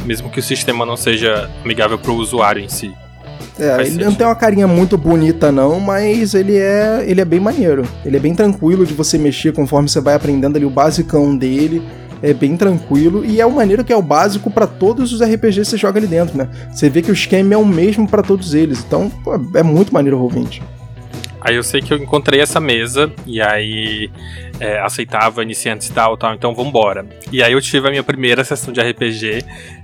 mesmo que o sistema não seja amigável para o usuário em si. É, ele não tem uma carinha muito bonita não, mas ele é, ele é bem maneiro. Ele é bem tranquilo de você mexer conforme você vai aprendendo ali o basicão dele. É bem tranquilo e é o maneiro que é o básico para todos os RPGs que você joga ali dentro, né? Você vê que o esquema é o mesmo para todos eles. Então, pô, é muito maneiro o Roll20. Aí eu sei que eu encontrei essa mesa e aí é, aceitava iniciantes e tal, tal, então vambora. E aí eu tive a minha primeira sessão de RPG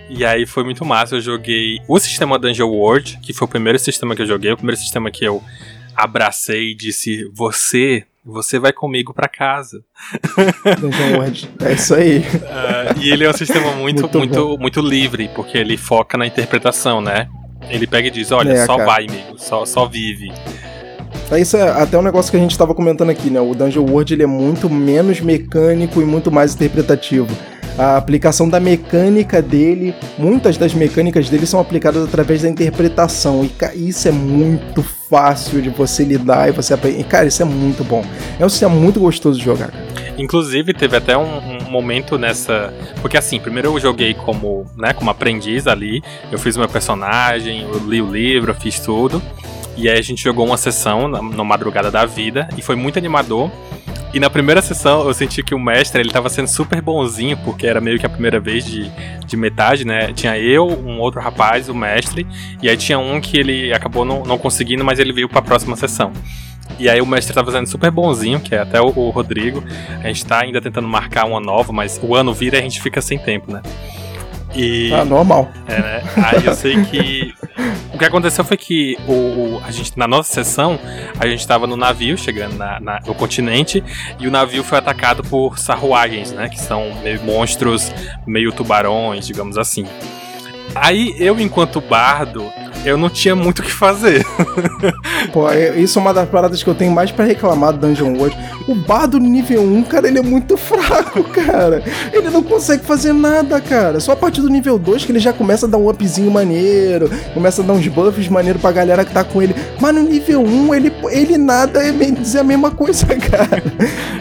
e aí foi muito massa. Eu joguei o sistema Dungeon World, que foi o primeiro sistema que eu joguei, o primeiro sistema que eu abracei e disse: Você, você vai comigo para casa. Dungeon World, é isso aí. Uh, e ele é um sistema muito, muito, muito, muito, livre, porque ele foca na interpretação, né? Ele pega e diz: Olha, é, só cara. vai, amigo, só, só vive. É isso é até um negócio que a gente estava comentando aqui, né? O Dungeon World ele é muito menos mecânico e muito mais interpretativo a aplicação da mecânica dele, muitas das mecânicas dele são aplicadas através da interpretação, e isso é muito fácil de você lidar e você aprender. Cara, isso é muito bom. É um sistema muito gostoso de jogar. Inclusive, teve até um, um, momento nessa. Porque assim, primeiro eu joguei como, né, como aprendiz ali. Eu fiz meu personagem, eu li o livro, eu fiz tudo. E aí a gente jogou uma sessão na, na madrugada da vida e foi muito animador. E na primeira sessão eu senti que o mestre ele tava sendo super bonzinho, porque era meio que a primeira vez de, de metade, né? Tinha eu, um outro rapaz, o mestre, e aí tinha um que ele acabou não, não conseguindo, mas ele veio pra próxima sessão. E aí o mestre tava sendo super bonzinho, que é até o, o Rodrigo. A gente tá ainda tentando marcar uma nova, mas o ano vira e a gente fica sem tempo, né? E, ah, normal. É, né? Aí eu sei que. O que aconteceu foi que o, a gente, na nossa sessão, a gente estava no navio, chegando na, na, no continente, e o navio foi atacado por sarruagens, né? Que são meio monstros, meio tubarões, digamos assim. Aí eu, enquanto bardo, eu não tinha muito o que fazer. Pô, é, isso é uma das paradas que eu tenho mais para reclamar do Dungeon World. O bardo nível 1, cara, ele é muito fraco, cara. Ele não consegue fazer nada, cara. Só a partir do nível 2 que ele já começa a dar um upzinho maneiro, começa a dar uns buffs maneiro pra galera que tá com ele. Mas no nível 1, ele, ele nada é bem dizer a mesma coisa, cara.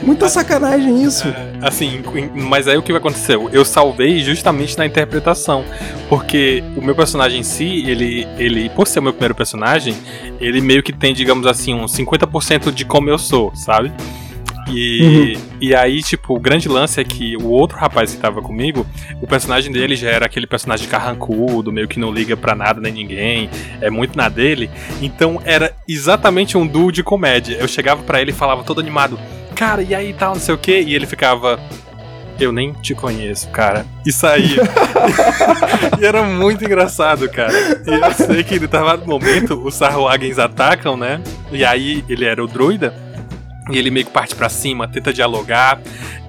Muita sacanagem isso. É, assim, mas aí o que aconteceu? Eu salvei justamente na interpretação. Porque o meu personagem em si, ele, ele, por ser o meu primeiro personagem, ele meio que tem, digamos assim, uns 50% de como eu sou, sabe? E, uhum. e aí, tipo, o grande lance é que o outro rapaz que tava comigo, o personagem dele já era aquele personagem carrancudo, meio que não liga pra nada nem ninguém, é muito na dele. Então era exatamente um duo de comédia. Eu chegava para ele e falava todo animado, cara, e aí tal, não sei o que, e ele ficava. Eu nem te conheço, cara. E saía. e era muito engraçado, cara. E eu sei que em determinado momento os Sarhuagens atacam, né? E aí ele era o druida. E ele meio que parte para cima, tenta dialogar.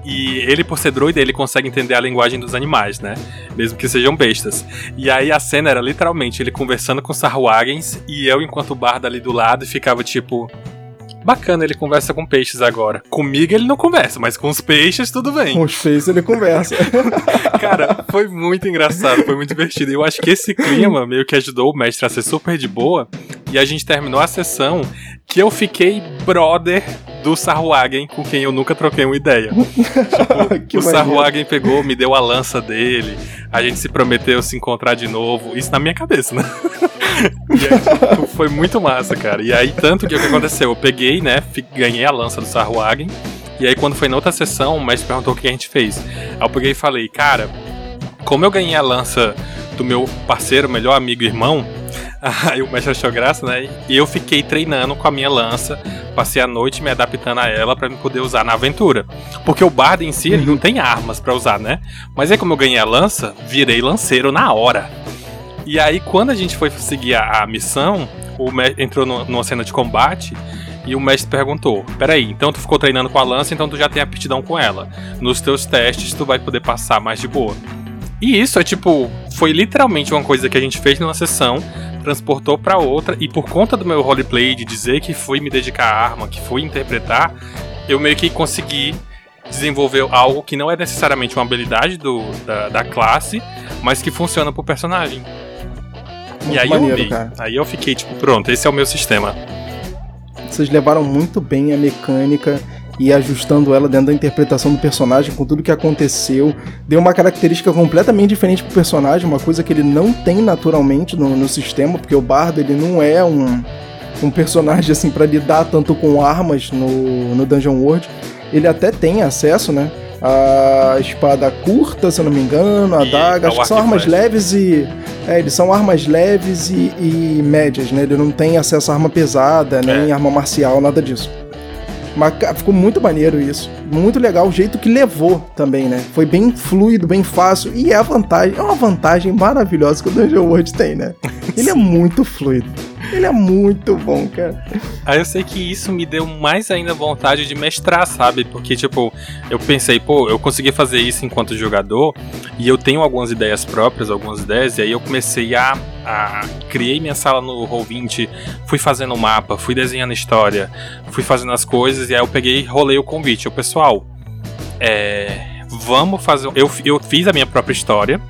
E ele, por ser druida, ele consegue entender a linguagem dos animais, né? Mesmo que sejam bestas. E aí a cena era literalmente ele conversando com os Sarhuagens e eu, enquanto bardo ali do lado, ficava tipo. Bacana, ele conversa com peixes agora. Comigo ele não conversa, mas com os peixes tudo bem. Com os peixes ele conversa. Cara, foi muito engraçado, foi muito divertido. Eu acho que esse clima meio que ajudou o mestre a ser super de boa. E a gente terminou a sessão que eu fiquei brother do Sarhuagen, com quem eu nunca troquei uma ideia. tipo, o Sarhuagen pegou, me deu a lança dele, a gente se prometeu se encontrar de novo. Isso na minha cabeça, né? e aí, tipo, foi muito massa, cara. E aí, tanto que o que aconteceu? Eu peguei, né? Ganhei a lança do Sarhuagen. E aí, quando foi na outra sessão, o mestre perguntou o que a gente fez. Aí eu peguei e falei, cara, como eu ganhei a lança do meu parceiro, melhor amigo e irmão, aí o mestre achou graça, né? E eu fiquei treinando com a minha lança, passei a noite me adaptando a ela para poder usar na aventura. Porque o bardo em si, ele não tem armas para usar, né? Mas aí como eu ganhei a lança, virei lanceiro na hora. E aí quando a gente foi seguir a, a missão, o entrou no, numa cena de combate e o mestre perguntou: Peraí, então tu ficou treinando com a lança, então tu já tem aptidão com ela. Nos teus testes tu vai poder passar mais de boa. E isso é tipo, foi literalmente uma coisa que a gente fez numa sessão, transportou para outra, e por conta do meu roleplay de dizer que fui me dedicar à arma, que fui interpretar, eu meio que consegui desenvolver algo que não é necessariamente uma habilidade do, da, da classe, mas que funciona pro personagem. Muito e aí maneiro, eu vi. Aí eu fiquei tipo, pronto, esse é o meu sistema. Vocês levaram muito bem a mecânica e ajustando ela dentro da interpretação do personagem com tudo que aconteceu. Deu uma característica completamente diferente pro personagem, uma coisa que ele não tem naturalmente no, no sistema, porque o Bardo ele não é um, um personagem assim para lidar tanto com armas no, no Dungeon World. Ele até tem acesso, né? A espada curta, se eu não me engano, a daga, acho que são armas leves e. É, eles são armas leves e, e, médias, né? Ele não tem acesso a arma pesada, nem é. arma marcial, nada disso. Mas ficou muito maneiro isso. Muito legal o jeito que levou também, né? Foi bem fluido, bem fácil. E é a vantagem, é uma vantagem maravilhosa que o Dungeon World tem, né? Ele é muito fluido. Ele é muito bom, cara. Aí eu sei que isso me deu mais ainda vontade de mestrar, sabe? Porque, tipo, eu pensei, pô, eu consegui fazer isso enquanto jogador e eu tenho algumas ideias próprias, algumas ideias, e aí eu comecei a. a criei minha sala no Roll20, fui fazendo o mapa, fui desenhando história, fui fazendo as coisas, e aí eu peguei e rolei o convite. O pessoal, é. Vamos fazer. Eu, eu fiz a minha própria história.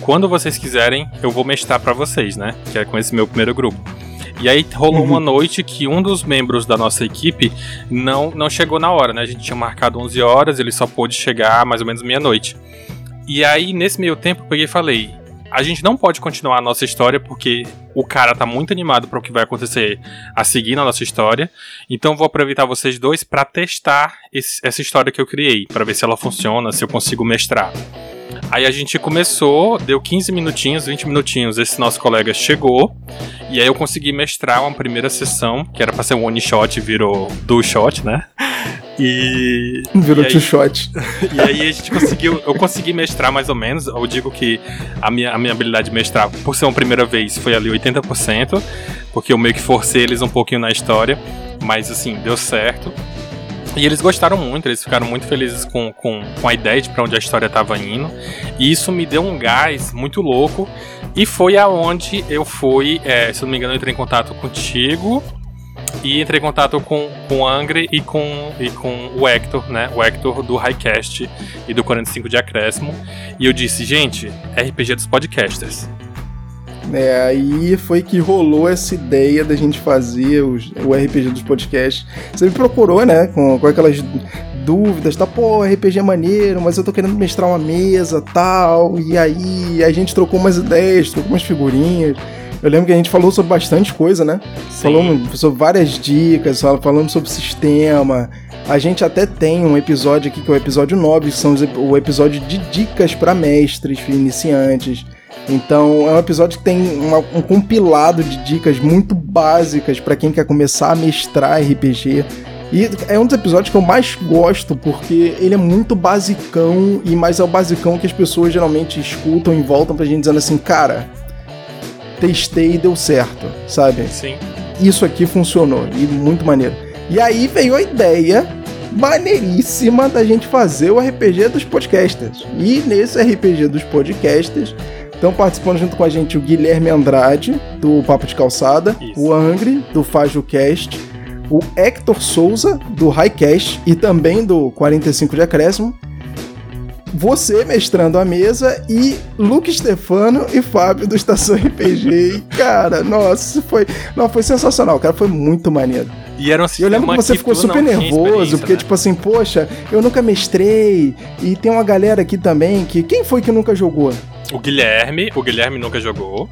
Quando vocês quiserem, eu vou mestrar para vocês, né? Que é com esse meu primeiro grupo. E aí rolou uhum. uma noite que um dos membros da nossa equipe não, não chegou na hora, né? A gente tinha marcado 11 horas, ele só pôde chegar mais ou menos meia-noite. E aí, nesse meio tempo, eu peguei e falei: a gente não pode continuar a nossa história porque o cara tá muito animado para o que vai acontecer a seguir na nossa história. Então vou aproveitar vocês dois para testar esse, essa história que eu criei, para ver se ela funciona, se eu consigo mestrar. Aí a gente começou, deu 15 minutinhos, 20 minutinhos, esse nosso colega chegou, e aí eu consegui mestrar uma primeira sessão, que era pra ser um one shot, virou dual shot, né? E. Virou two shot. E aí a gente conseguiu. Eu consegui mestrar mais ou menos. Eu digo que a minha, a minha habilidade de mestrar, por ser uma primeira vez, foi ali 80%, porque eu meio que forcei eles um pouquinho na história. Mas assim, deu certo. E eles gostaram muito, eles ficaram muito felizes com, com, com a ideia de para onde a história estava indo. E isso me deu um gás muito louco. E foi aonde eu fui, é, se não me engano, eu entrei em contato contigo. E entrei em contato com, com o Angry e com, e com o Hector, né? O Hector do Highcast e do 45 de Acréscimo. E eu disse, gente, RPG dos podcasters. É, aí foi que rolou essa ideia da gente fazer os, o RPG dos podcasts. Você me procurou, né? Com, com aquelas dúvidas, tá? Pô, RPG é maneiro, mas eu tô querendo mestrar uma mesa tal. E aí a gente trocou umas ideias, trocou umas figurinhas. Eu lembro que a gente falou sobre bastante coisa, né? Sim. Falamos sobre várias dicas, falamos sobre sistema. A gente até tem um episódio aqui que é o episódio 9, que são o episódio de dicas para mestres iniciantes. Então é um episódio que tem uma, um compilado de dicas muito básicas para quem quer começar a mestrar RPG. E é um dos episódios que eu mais gosto porque ele é muito basicão e mais é o basicão que as pessoas geralmente escutam e voltam pra gente dizendo assim, cara, testei e deu certo, sabe? Sim. Isso aqui funcionou e muito maneiro. E aí veio a ideia maneiríssima da gente fazer o RPG dos podcasters. E nesse RPG dos podcasters, Estão participando junto com a gente o Guilherme Andrade, do Papo de Calçada, Isso. o Angry, do FajoCast, o Hector Souza, do Highcast e também do 45 de Acréscimo, você mestrando a mesa e Luke Stefano e Fábio do Estação RPG. E, cara, nossa, foi, não, foi sensacional, cara, foi muito maneiro. E era um eu lembro que você que ficou super nervoso, porque, né? tipo assim, poxa, eu nunca mestrei, e tem uma galera aqui também que. Quem foi que nunca jogou? O Guilherme, o Guilherme nunca jogou.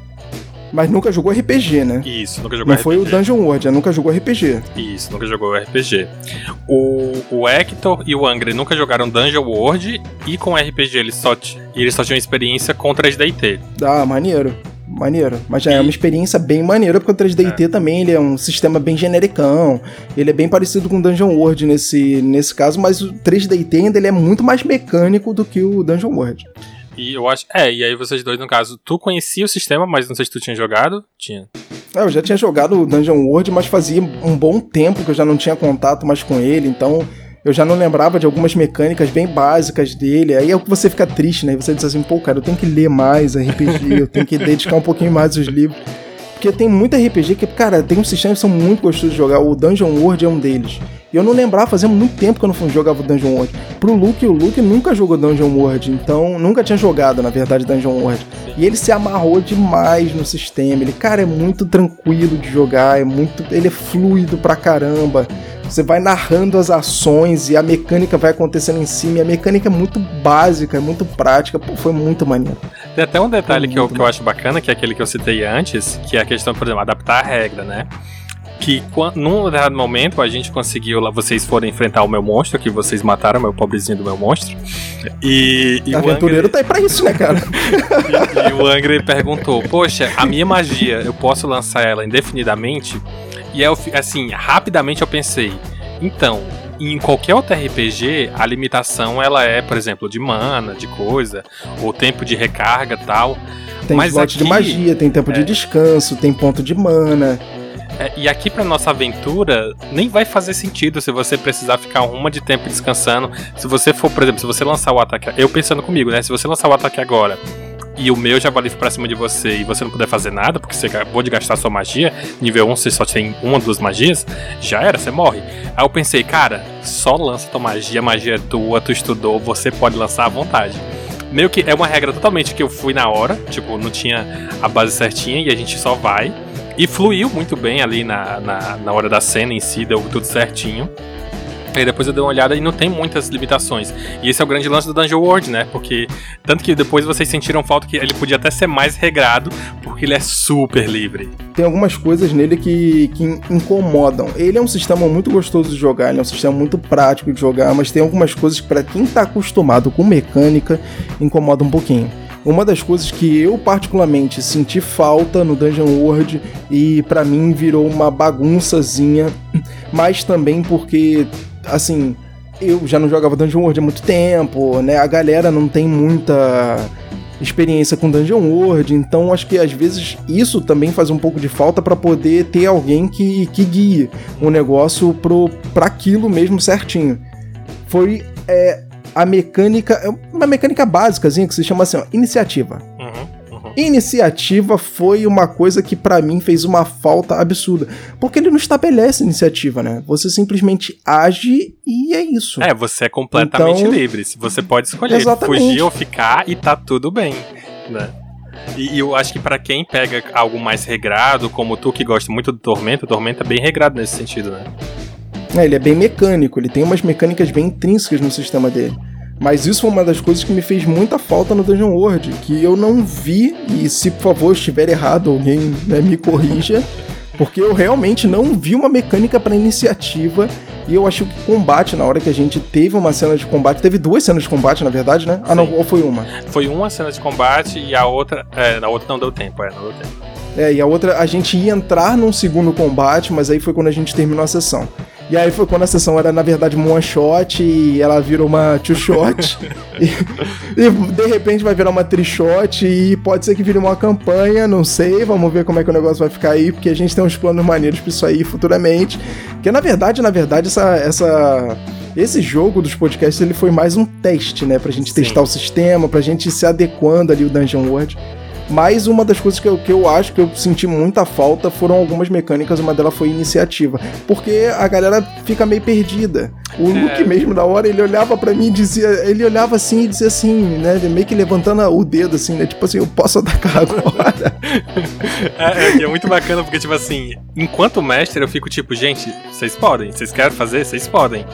Mas nunca jogou RPG, né? Isso, nunca jogou Não RPG. foi o Dungeon World, nunca jogou RPG. Isso, nunca jogou RPG. O, o Hector e o Angry nunca jogaram Dungeon World e com RPG eles só, eles só tinham experiência com 3DT. Ah, maneiro. Maneiro. Mas já e... é uma experiência bem maneira, porque o 3DT é. também ele é um sistema bem genericão. Ele é bem parecido com o Dungeon World nesse, nesse caso, mas o 3DT ainda ele é muito mais mecânico do que o Dungeon World. E eu acho. É, e aí vocês dois, no caso, tu conhecia o sistema, mas não sei se tu tinha jogado. Tinha. É, eu já tinha jogado o Dungeon World, mas fazia um bom tempo que eu já não tinha contato mais com ele, então eu já não lembrava de algumas mecânicas bem básicas dele. Aí é o que você fica triste, né? Você diz assim, pô, cara, eu tenho que ler mais RPG, eu tenho que dedicar um pouquinho mais os livros. Porque tem muito RPG que, cara, tem uns sistemas que são muito gostosos de jogar. O Dungeon World é um deles. E eu não lembrava, fazia muito tempo que eu não jogava Dungeon World. Pro Luke, o Luke nunca jogou Dungeon World, então nunca tinha jogado, na verdade, Dungeon World. E ele se amarrou demais no sistema. Ele, cara, é muito tranquilo de jogar, é muito, ele é fluido pra caramba. Você vai narrando as ações e a mecânica vai acontecendo em cima. E a mecânica é muito básica, é muito prática. Pô, foi muito maneiro. Tem até um detalhe que eu, que eu acho bacana, que é aquele que eu citei antes, que é a questão, por exemplo, adaptar a regra, né? Que num determinado momento a gente conseguiu lá, vocês foram enfrentar o meu monstro, que vocês mataram o meu pobrezinho do meu monstro. E, e o aventureiro Angry... tá aí pra isso, né, cara? e, e o Angry perguntou: Poxa, a minha magia, eu posso lançar ela indefinidamente? E eu, assim, rapidamente eu pensei, então, em qualquer outro RPG, a limitação ela é, por exemplo, de mana, de coisa, ou tempo de recarga tal. Tem Mas slot aqui, de magia, tem tempo é, de descanso, tem ponto de mana. É, e aqui pra nossa aventura, nem vai fazer sentido se você precisar ficar uma de tempo descansando. Se você for, por exemplo, se você lançar o ataque. Eu pensando comigo, né? Se você lançar o ataque agora e o meu javali for pra cima de você e você não puder fazer nada, porque você acabou de gastar sua magia, nível 1 você só tem uma, duas magias, já era, você morre. Aí eu pensei, cara, só lança tua magia, magia é tua, tu estudou, você pode lançar à vontade. Meio que é uma regra totalmente que eu fui na hora, tipo, não tinha a base certinha e a gente só vai. E fluiu muito bem ali na, na, na hora da cena em si, deu tudo certinho. Aí depois eu dei uma olhada e não tem muitas limitações. E esse é o grande lance do Dungeon World, né? Porque tanto que depois vocês sentiram falta que ele podia até ser mais regrado, porque ele é super livre. Tem algumas coisas nele que, que incomodam. Ele é um sistema muito gostoso de jogar, ele é um sistema muito prático de jogar, mas tem algumas coisas que para quem tá acostumado com mecânica incomoda um pouquinho. Uma das coisas que eu particularmente senti falta no Dungeon World e para mim virou uma bagunçazinha, mas também porque assim, eu já não jogava Dungeon World há muito tempo, né? A galera não tem muita experiência com Dungeon World, então acho que às vezes isso também faz um pouco de falta para poder ter alguém que, que guie o negócio pro, pra aquilo mesmo certinho. Foi é, a mecânica, é uma mecânica básica que se chama assim, ó, iniciativa. Uhum, uhum. Iniciativa foi uma coisa que para mim fez uma falta absurda, porque ele não estabelece iniciativa, né? Você simplesmente age e é isso. É, você é completamente então, livre. Você pode escolher exatamente. fugir ou ficar e tá tudo bem, né? E, eu acho que para quem pega algo mais regrado, como tu que gosta muito do Tormento, o Tormento é bem regrado nesse sentido, né? É, ele é bem mecânico, ele tem umas mecânicas bem intrínsecas no sistema dele. Mas isso foi uma das coisas que me fez muita falta no Dungeon World, que eu não vi, e se por favor estiver errado, alguém né, me corrija, porque eu realmente não vi uma mecânica para iniciativa e eu acho que combate, na hora que a gente teve uma cena de combate, teve duas cenas de combate, na verdade, né? Ah, não, ou foi uma? Foi uma cena de combate e a outra. É, na outra não deu tempo, é, não deu tempo. É, e a outra, a gente ia entrar num segundo combate, mas aí foi quando a gente terminou a sessão. E aí foi quando a sessão era, na verdade, um one shot e ela virou uma two shot. e, e, de repente vai virar uma shot e pode ser que vire uma campanha, não sei. Vamos ver como é que o negócio vai ficar aí, porque a gente tem uns planos maneiros pra isso aí futuramente. Que na verdade, na verdade, essa. essa esse jogo dos podcasts ele foi mais um teste, né? Pra gente Sim. testar o sistema, pra gente ir se adequando ali o Dungeon World. Mas uma das coisas que eu, que eu acho que eu senti muita falta foram algumas mecânicas, uma delas foi iniciativa. Porque a galera fica meio perdida. O é. Luke mesmo, na hora, ele olhava para mim e dizia. Ele olhava assim e dizia assim, né? Meio que levantando o dedo, assim, né? Tipo assim, eu posso atacar agora. é, é, é muito bacana, porque, tipo assim, enquanto mestre, eu fico tipo, gente, vocês podem, vocês querem fazer, vocês podem.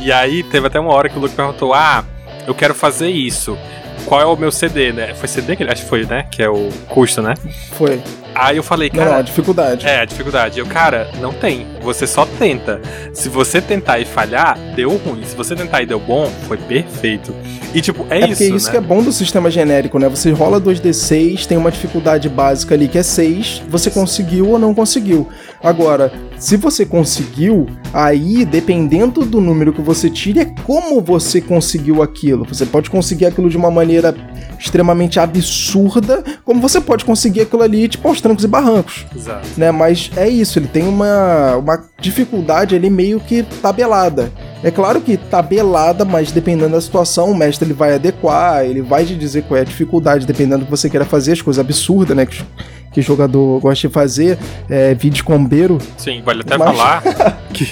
E aí teve até uma hora que o Luke perguntou: Ah, eu quero fazer isso qual é o meu CD, né? Foi CD que ele acho que foi, né? Que é o custo, né? Foi. Aí eu falei, cara. Não, a dificuldade. É, a dificuldade. Eu, cara, não tem. Você só tenta. Se você tentar e falhar, deu ruim. Se você tentar e deu bom, foi perfeito. E tipo, é, é isso. Porque isso né? que é bom do sistema genérico, né? Você rola 2D6, tem uma dificuldade básica ali que é 6, você conseguiu ou não conseguiu. Agora, se você conseguiu, aí, dependendo do número que você tira, é como você conseguiu aquilo. Você pode conseguir aquilo de uma maneira extremamente absurda, como você pode conseguir aquilo ali, tipo, aos trancos e barrancos. Exato. Né? Mas é isso, ele tem uma, uma dificuldade ali meio que tabelada. É claro que tabelada, mas dependendo da situação, o mestre ele vai adequar, ele vai te dizer qual é a dificuldade, dependendo do que você queira fazer, as coisas absurdas, né? Que, que jogador gosta de fazer, é, vídeo combeiro. Sim, vale até mas... falar que,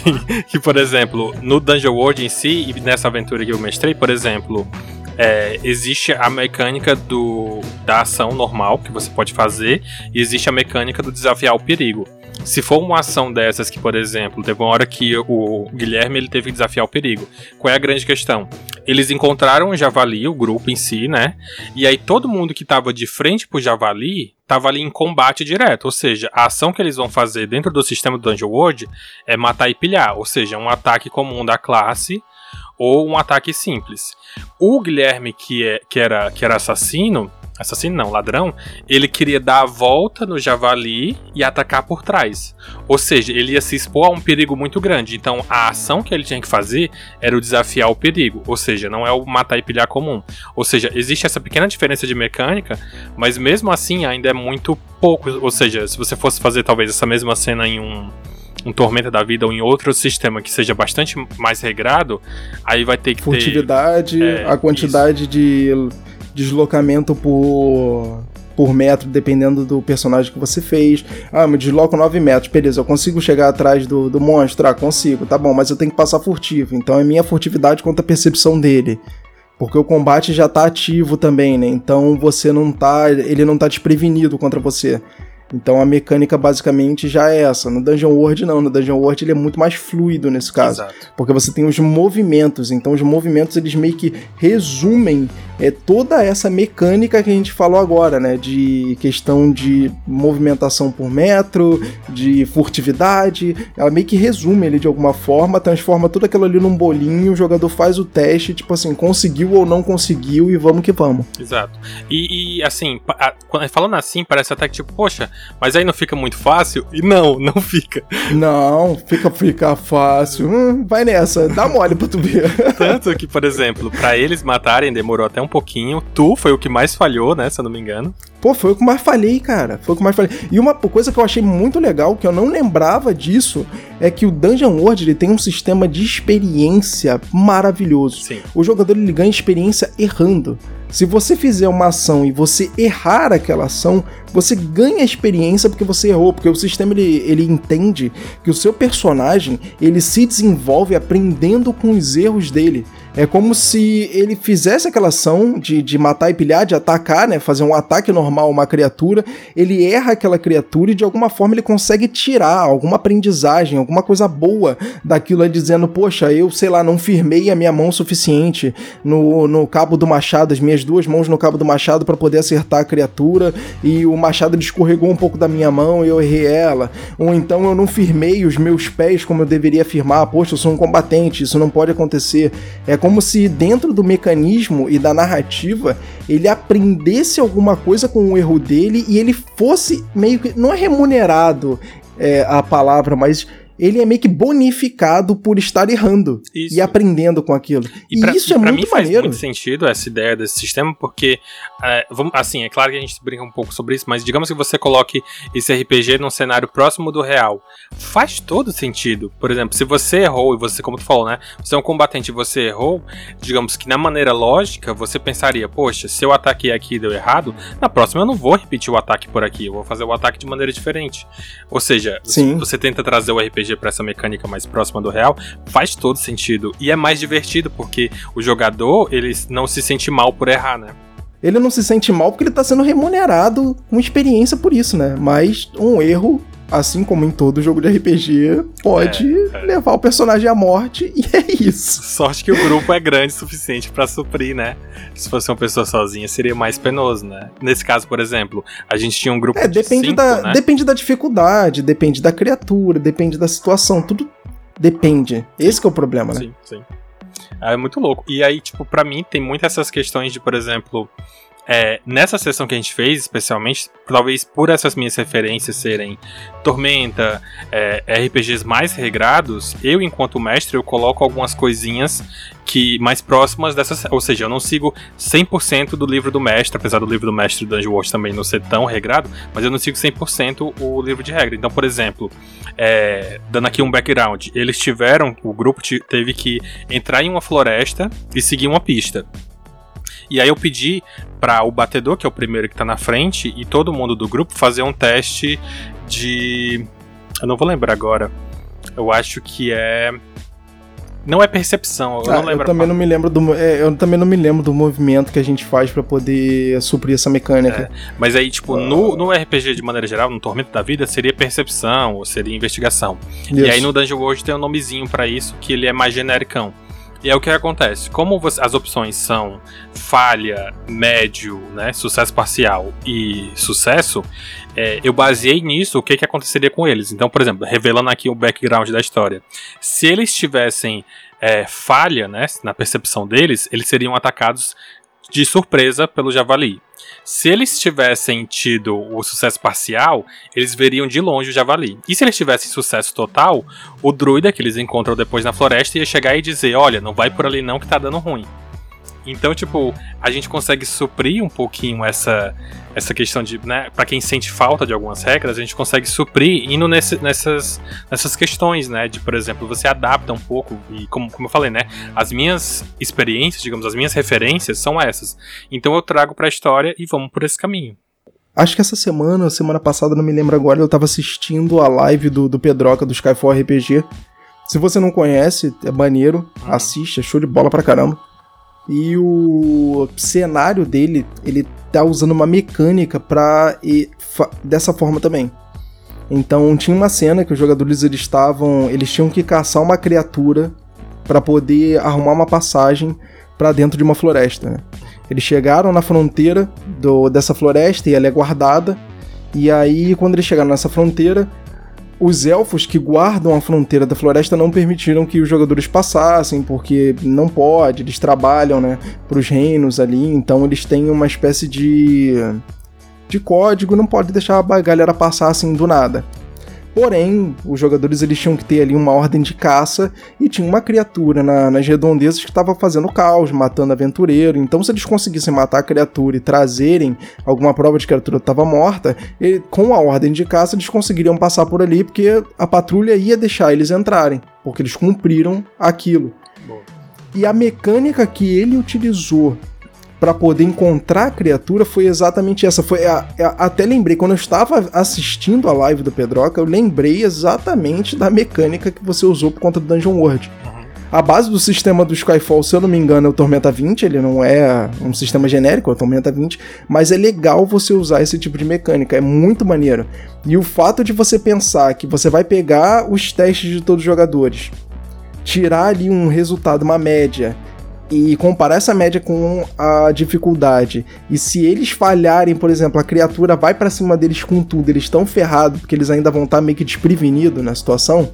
que, por exemplo, no Dungeon World em si, e nessa aventura que eu mestrei, por exemplo, é, existe a mecânica do, da ação normal que você pode fazer e existe a mecânica do desafiar o perigo. Se for uma ação dessas que, por exemplo, teve uma hora que o Guilherme ele teve que desafiar o perigo. Qual é a grande questão? Eles encontraram o javali, o grupo em si, né? E aí todo mundo que estava de frente pro javali tava ali em combate direto, ou seja, a ação que eles vão fazer dentro do sistema do Dungeon World é matar e pilhar, ou seja, um ataque comum da classe ou um ataque simples. O Guilherme, que, é, que, era, que era assassino, assassino não, ladrão, ele queria dar a volta no javali e atacar por trás. Ou seja, ele ia se expor a um perigo muito grande. Então a ação que ele tinha que fazer era o desafiar o perigo. Ou seja, não é o matar e pilhar comum. Ou seja, existe essa pequena diferença de mecânica, mas mesmo assim ainda é muito pouco. Ou seja, se você fosse fazer talvez essa mesma cena em um um Tormenta da Vida ou em outro sistema que seja bastante mais regrado, aí vai ter que Furtividade, ter... É, a quantidade isso. de deslocamento por por metro, dependendo do personagem que você fez. Ah, me desloco 9 metros, beleza, eu consigo chegar atrás do, do monstro? Ah, consigo, tá bom, mas eu tenho que passar furtivo. Então é minha furtividade contra a percepção dele. Porque o combate já tá ativo também, né? Então você não tá. Ele não tá desprevenido contra você. Então a mecânica basicamente já é essa. No Dungeon World não, no Dungeon World ele é muito mais fluido nesse caso, Exato. porque você tem os movimentos, então os movimentos eles meio que resumem é toda essa mecânica que a gente falou agora, né, de questão de movimentação por metro, de furtividade, ela meio que resume ele de alguma forma, transforma tudo aquilo ali num bolinho, o jogador faz o teste, tipo assim, conseguiu ou não conseguiu e vamos que vamos. Exato. E, e assim, falando assim, parece até que tipo, poxa, mas aí não fica muito fácil? E não, não fica. Não, fica, fica fácil. Hum, vai nessa, dá mole pra tu ver. Tanto que, por exemplo, para eles matarem demorou até um um pouquinho. Tu foi o que mais falhou, né? Se eu não me engano. Pô, foi o que mais falhei, cara. Foi o que mais falei. E uma coisa que eu achei muito legal, que eu não lembrava disso, é que o Dungeon World ele tem um sistema de experiência maravilhoso. Sim. O jogador ele ganha experiência errando. Se você fizer uma ação e você errar aquela ação, você ganha experiência porque você errou, porque o sistema ele, ele entende que o seu personagem ele se desenvolve aprendendo com os erros dele. É como se ele fizesse aquela ação de, de matar e pilhar, de atacar, né? Fazer um ataque normal a uma criatura. Ele erra aquela criatura e de alguma forma ele consegue tirar alguma aprendizagem, alguma coisa boa daquilo dizendo: Poxa, eu sei lá, não firmei a minha mão suficiente no, no cabo do machado, as minhas duas mãos no cabo do machado para poder acertar a criatura e o machado escorregou um pouco da minha mão e eu errei ela. Ou então eu não firmei os meus pés como eu deveria firmar. Poxa, eu sou um combatente, isso não pode acontecer. É como como se dentro do mecanismo e da narrativa ele aprendesse alguma coisa com o erro dele e ele fosse meio que. Não é remunerado é, a palavra, mas ele é meio que bonificado por estar errando isso. e aprendendo com aquilo. E, pra, isso é pra muito mim maneiro. faz muito sentido essa ideia desse sistema, porque, é, vamos, assim, é claro que a gente brinca um pouco sobre isso, mas digamos que você coloque esse RPG num cenário próximo do real. Faz todo sentido. Por exemplo, se você errou, e você, como tu falou, né? Você é um combatente e você errou, digamos que na maneira lógica, você pensaria, poxa, se eu ataquei aqui e deu errado, na próxima eu não vou repetir o ataque por aqui, eu vou fazer o ataque de maneira diferente. Ou seja, Sim. você tenta trazer o RPG RPG para essa mecânica mais próxima do real, faz todo sentido. E é mais divertido, porque o jogador, ele não se sente mal por errar, né? Ele não se sente mal porque ele tá sendo remunerado com experiência por isso, né? Mas um erro assim como em todo jogo de RPG, pode é, é. levar o personagem à morte e é isso. Sorte que o grupo é grande o suficiente para suprir, né? Se fosse uma pessoa sozinha, seria mais penoso, né? Nesse caso, por exemplo, a gente tinha um grupo é, de depende cinco, da né? Depende da dificuldade, depende da criatura, depende da situação, tudo depende. Esse é o problema, né? Sim, sim. É muito louco. E aí, tipo, para mim tem muitas essas questões de, por exemplo, é, nessa sessão que a gente fez, especialmente, talvez por essas minhas referências serem Tormenta, é, RPGs mais regrados, eu, enquanto mestre, eu coloco algumas coisinhas que mais próximas dessas. Ou seja, eu não sigo 100% do livro do mestre, apesar do livro do mestre do Dungeon Watch também não ser tão regrado, mas eu não sigo 100% o livro de regra. Então, por exemplo, é, dando aqui um background, eles tiveram, o grupo teve que entrar em uma floresta e seguir uma pista. E aí eu pedi para o batedor, que é o primeiro que tá na frente, e todo mundo do grupo fazer um teste de. Eu não vou lembrar agora. Eu acho que é. Não é percepção, eu ah, não lembro. Eu também não me lembro do, é, eu também não me lembro do movimento que a gente faz para poder suprir essa mecânica. É, mas aí, tipo, uh... no, no RPG de maneira geral, no Tormento da Vida, seria percepção ou seria investigação. Isso. E aí no Dungeon World tem um nomezinho para isso que ele é mais genericão. E é o que acontece. Como você, as opções são falha, médio, né, sucesso parcial e sucesso, é, eu baseei nisso o que, que aconteceria com eles. Então, por exemplo, revelando aqui o background da história. Se eles tivessem é, falha né, na percepção deles, eles seriam atacados de surpresa pelo javali. Se eles tivessem tido o sucesso parcial, eles veriam de longe o javali. E se eles tivessem sucesso total, o druida que eles encontram depois na floresta ia chegar e dizer: Olha, não vai por ali não que tá dando ruim. Então, tipo, a gente consegue suprir um pouquinho essa, essa questão de, né, para quem sente falta de algumas regras, a gente consegue suprir indo nesse, nessas, nessas questões, né, de, por exemplo, você adapta um pouco, e como, como eu falei, né, as minhas experiências, digamos, as minhas referências são essas. Então eu trago pra história e vamos por esse caminho. Acho que essa semana, semana passada, não me lembro agora, eu tava assistindo a live do, do Pedroca do Skyfall RPG. Se você não conhece, é maneiro, uhum. assiste, é show de bola pra caramba. E o cenário dele, ele tá usando uma mecânica ir dessa forma também. Então tinha uma cena que os jogadores eles estavam, eles tinham que caçar uma criatura para poder arrumar uma passagem para dentro de uma floresta. Né? Eles chegaram na fronteira do, dessa floresta e ela é guardada. E aí, quando eles chegaram nessa fronteira, os elfos que guardam a fronteira da floresta não permitiram que os jogadores passassem, porque não pode, eles trabalham, né, pros reinos ali, então eles têm uma espécie de de código, não pode deixar a galera passar assim do nada. Porém, os jogadores eles tinham que ter ali uma ordem de caça e tinha uma criatura na, nas redondezas que estava fazendo caos, matando aventureiro. Então, se eles conseguissem matar a criatura e trazerem alguma prova de que a criatura estava morta, com a ordem de caça eles conseguiriam passar por ali porque a patrulha ia deixar eles entrarem, porque eles cumpriram aquilo. Boa. E a mecânica que ele utilizou para poder encontrar a criatura foi exatamente essa. Foi a, a, até lembrei quando eu estava assistindo a live do Pedroca, eu lembrei exatamente da mecânica que você usou por conta do Dungeon World. Uhum. A base do sistema do Skyfall, se eu não me engano, é o Tormenta 20, ele não é um sistema genérico, é o Tormenta 20, mas é legal você usar esse tipo de mecânica, é muito maneiro. E o fato de você pensar que você vai pegar os testes de todos os jogadores, tirar ali um resultado, uma média, e comparar essa média com a dificuldade. E se eles falharem, por exemplo, a criatura vai para cima deles com tudo, eles estão ferrados porque eles ainda vão estar tá meio que desprevenidos na situação.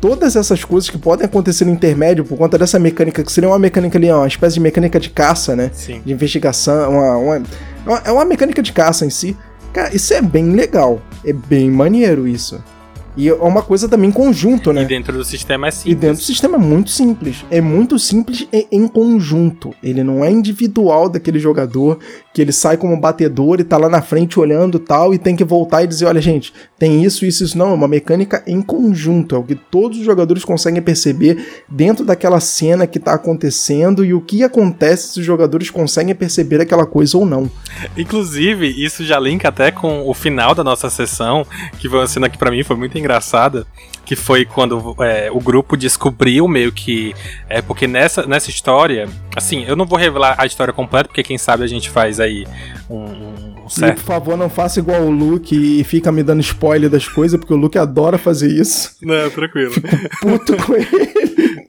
Todas essas coisas que podem acontecer no intermédio por conta dessa mecânica, que seria uma mecânica ali, uma espécie de mecânica de caça, né? Sim. De investigação, uma, uma, é uma mecânica de caça em si. Cara, isso é bem legal. É bem maneiro isso. E é uma coisa também conjunto, né? E dentro do sistema é simples. E dentro do sistema é muito simples. É muito simples e em conjunto. Ele não é individual daquele jogador que ele sai como batedor e tá lá na frente olhando tal e tem que voltar e dizer, olha gente, tem isso, isso, isso. Não, é uma mecânica em conjunto. É o que todos os jogadores conseguem perceber dentro daquela cena que tá acontecendo e o que acontece se os jogadores conseguem perceber aquela coisa ou não. Inclusive, isso já linka até com o final da nossa sessão, que foi uma cena que para mim foi muito engraçada, que foi quando é, o grupo descobriu meio que. É porque nessa, nessa história, assim, eu não vou revelar a história completa, porque quem sabe a gente faz aí um, um certo. E, por favor, não faça igual o Luke e fica me dando spoiler das coisas, porque o Luke adora fazer isso. Não, tranquilo. puto com ele.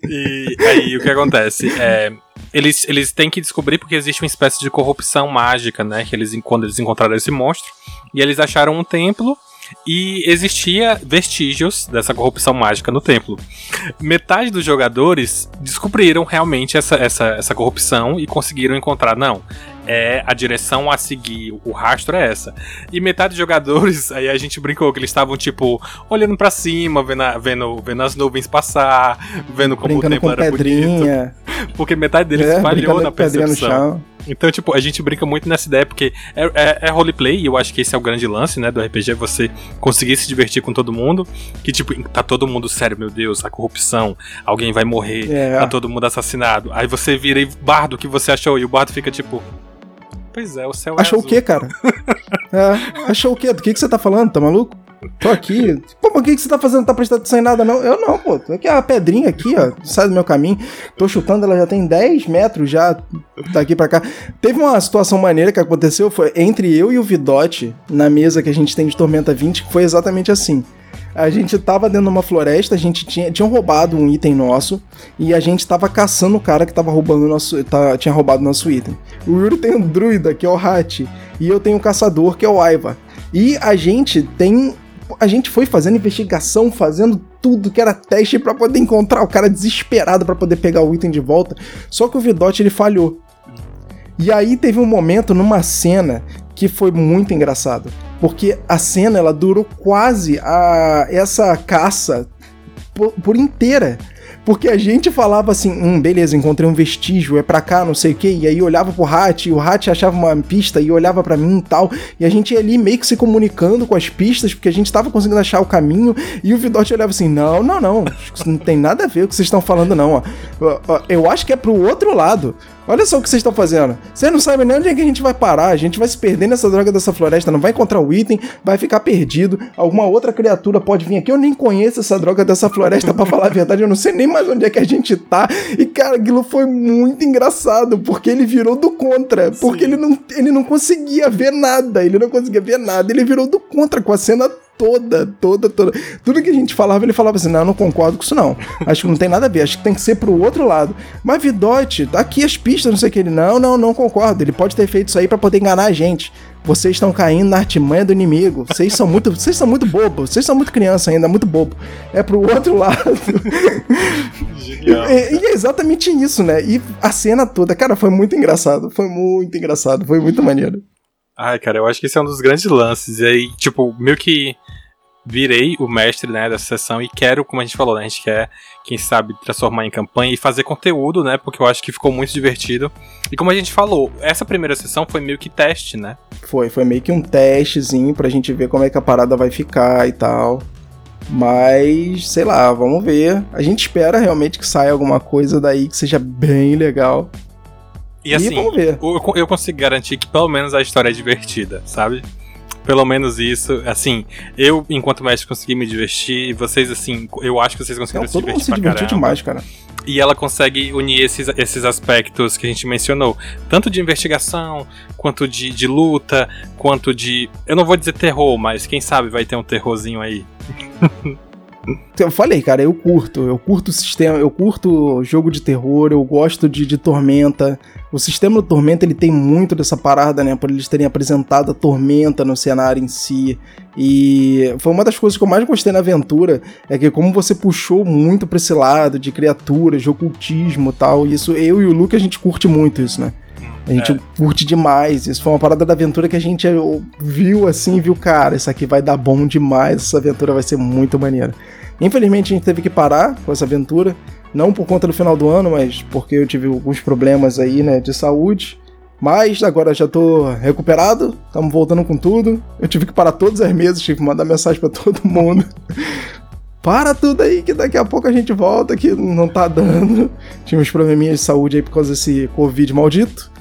E aí o que acontece? É, eles, eles têm que descobrir porque existe uma espécie de corrupção mágica, né? Que eles, quando eles encontraram esse monstro. E eles acharam um templo e existia vestígios dessa corrupção mágica no templo. Metade dos jogadores descobriram realmente essa, essa, essa corrupção e conseguiram encontrar, não, é a direção a seguir, o rastro é essa. E metade dos jogadores, aí a gente brincou que eles estavam tipo olhando para cima, vendo, a, vendo, vendo as nuvens passar, vendo como Brincando o tempo era pedrinha. bonito. Porque metade deles é, falhou na percepção. Então, tipo, a gente brinca muito nessa ideia, porque é, é, é roleplay, e eu acho que esse é o grande lance, né, do RPG, é você conseguir se divertir com todo mundo, que, tipo, tá todo mundo sério, meu Deus, a corrupção, alguém vai morrer, é. tá todo mundo assassinado. Aí você vira e, Bardo, o que você achou? E o Bardo fica, tipo, Pois é, o céu é Achou é o quê, cara? é, achou o quê? Do que, que você tá falando? Tá maluco? Tô aqui. Pô, mas o que, que você tá fazendo? Tá prestando sem nada, não? Eu não, pô. Tô aqui a pedrinha aqui, ó. Sai do meu caminho. Tô chutando, ela já tem 10 metros já daqui pra cá. Teve uma situação maneira que aconteceu, foi entre eu e o Vidote, na mesa que a gente tem de Tormenta 20, que foi exatamente assim. A gente tava dentro de uma floresta, a gente tinha, tinha roubado um item nosso e a gente tava caçando o cara que tava roubando nosso, tá, tinha roubado nosso item. O Yuri tem um druida, que é o Hat, e eu tenho o um caçador, que é o Aiva. E a gente tem a gente foi fazendo investigação, fazendo tudo que era teste para poder encontrar o cara desesperado para poder pegar o item de volta. Só que o Vidote ele falhou. E aí teve um momento numa cena que foi muito engraçado porque a cena ela durou quase a essa caça por, por inteira. Porque a gente falava assim, hum, beleza, encontrei um vestígio, é pra cá, não sei o que, e aí olhava pro Hat, e o Hat achava uma pista e olhava para mim e tal, e a gente ia ali meio que se comunicando com as pistas, porque a gente tava conseguindo achar o caminho, e o Vidote olhava assim, não, não, não, não tem nada a ver com o que vocês estão falando não, ó. Eu acho que é pro outro lado. Olha só o que vocês estão fazendo. Vocês não sabem nem onde é que a gente vai parar. A gente vai se perder nessa droga dessa floresta, não vai encontrar o item, vai ficar perdido. Alguma outra criatura pode vir aqui. Eu nem conheço essa droga dessa floresta, para falar a verdade. Eu não sei nem mais onde é que a gente tá. E, cara, aquilo foi muito engraçado, porque ele virou do contra. Porque ele não, ele não conseguia ver nada. Ele não conseguia ver nada. Ele virou do contra com a cena toda, toda, toda. Tudo que a gente falava, ele falava assim: não, eu não concordo com isso, não. Acho que não tem nada a ver, acho que tem que ser pro outro lado. Mas Vidote, tá aqui as pistas, não sei o que. Ele, não, não, não concordo. Ele pode ter feito isso aí para poder enganar a gente. Vocês estão caindo na artimanha do inimigo. Vocês são muito, vocês são muito bobos. Vocês são muito criança ainda, muito bobo. É pro outro lado. Genial. E, e é exatamente isso, né? E a cena toda, cara, foi muito engraçado. Foi muito engraçado. Foi muito maneiro. Ai, cara, eu acho que esse é um dos grandes lances. E aí, tipo, meio que virei o mestre, né, dessa sessão e quero, como a gente falou, né, a gente quer, quem sabe, transformar em campanha e fazer conteúdo, né, porque eu acho que ficou muito divertido. E como a gente falou, essa primeira sessão foi meio que teste, né? Foi, foi meio que um testezinho pra gente ver como é que a parada vai ficar e tal. Mas, sei lá, vamos ver. A gente espera realmente que saia alguma coisa daí que seja bem legal. E assim, e eu, eu consigo garantir que pelo menos a história é divertida, sabe? Pelo menos isso, assim, eu, enquanto mestre, consegui me divertir, e vocês, assim, eu acho que vocês conseguiram Não, se divertir. Se divertiu demais, cara. E ela consegue unir esses, esses aspectos que a gente mencionou, tanto de investigação, quanto de, de luta, quanto de. Eu não vou dizer terror, mas quem sabe vai ter um terrorzinho aí. Eu falei, cara, eu curto. Eu curto o sistema, eu curto jogo de terror, eu gosto de, de Tormenta. O sistema do Tormenta ele tem muito dessa parada, né? Por eles terem apresentado a Tormenta no cenário em si. E foi uma das coisas que eu mais gostei na aventura. É que, como você puxou muito pra esse lado de criaturas, de ocultismo e tal, isso eu e o Luke a gente curte muito isso, né? A gente é. curte demais. Isso foi uma parada da aventura que a gente viu assim, viu, cara, isso aqui vai dar bom demais, essa aventura vai ser muito maneira. Infelizmente a gente teve que parar com essa aventura, não por conta do final do ano, mas porque eu tive alguns problemas aí, né, de saúde. Mas agora já tô recuperado, estamos voltando com tudo. Eu tive que parar todos os meses, tive que mandar mensagem para todo mundo. Para tudo aí que daqui a pouco a gente volta, que não tá dando. Tinha uns probleminhas de saúde aí por causa desse Covid maldito.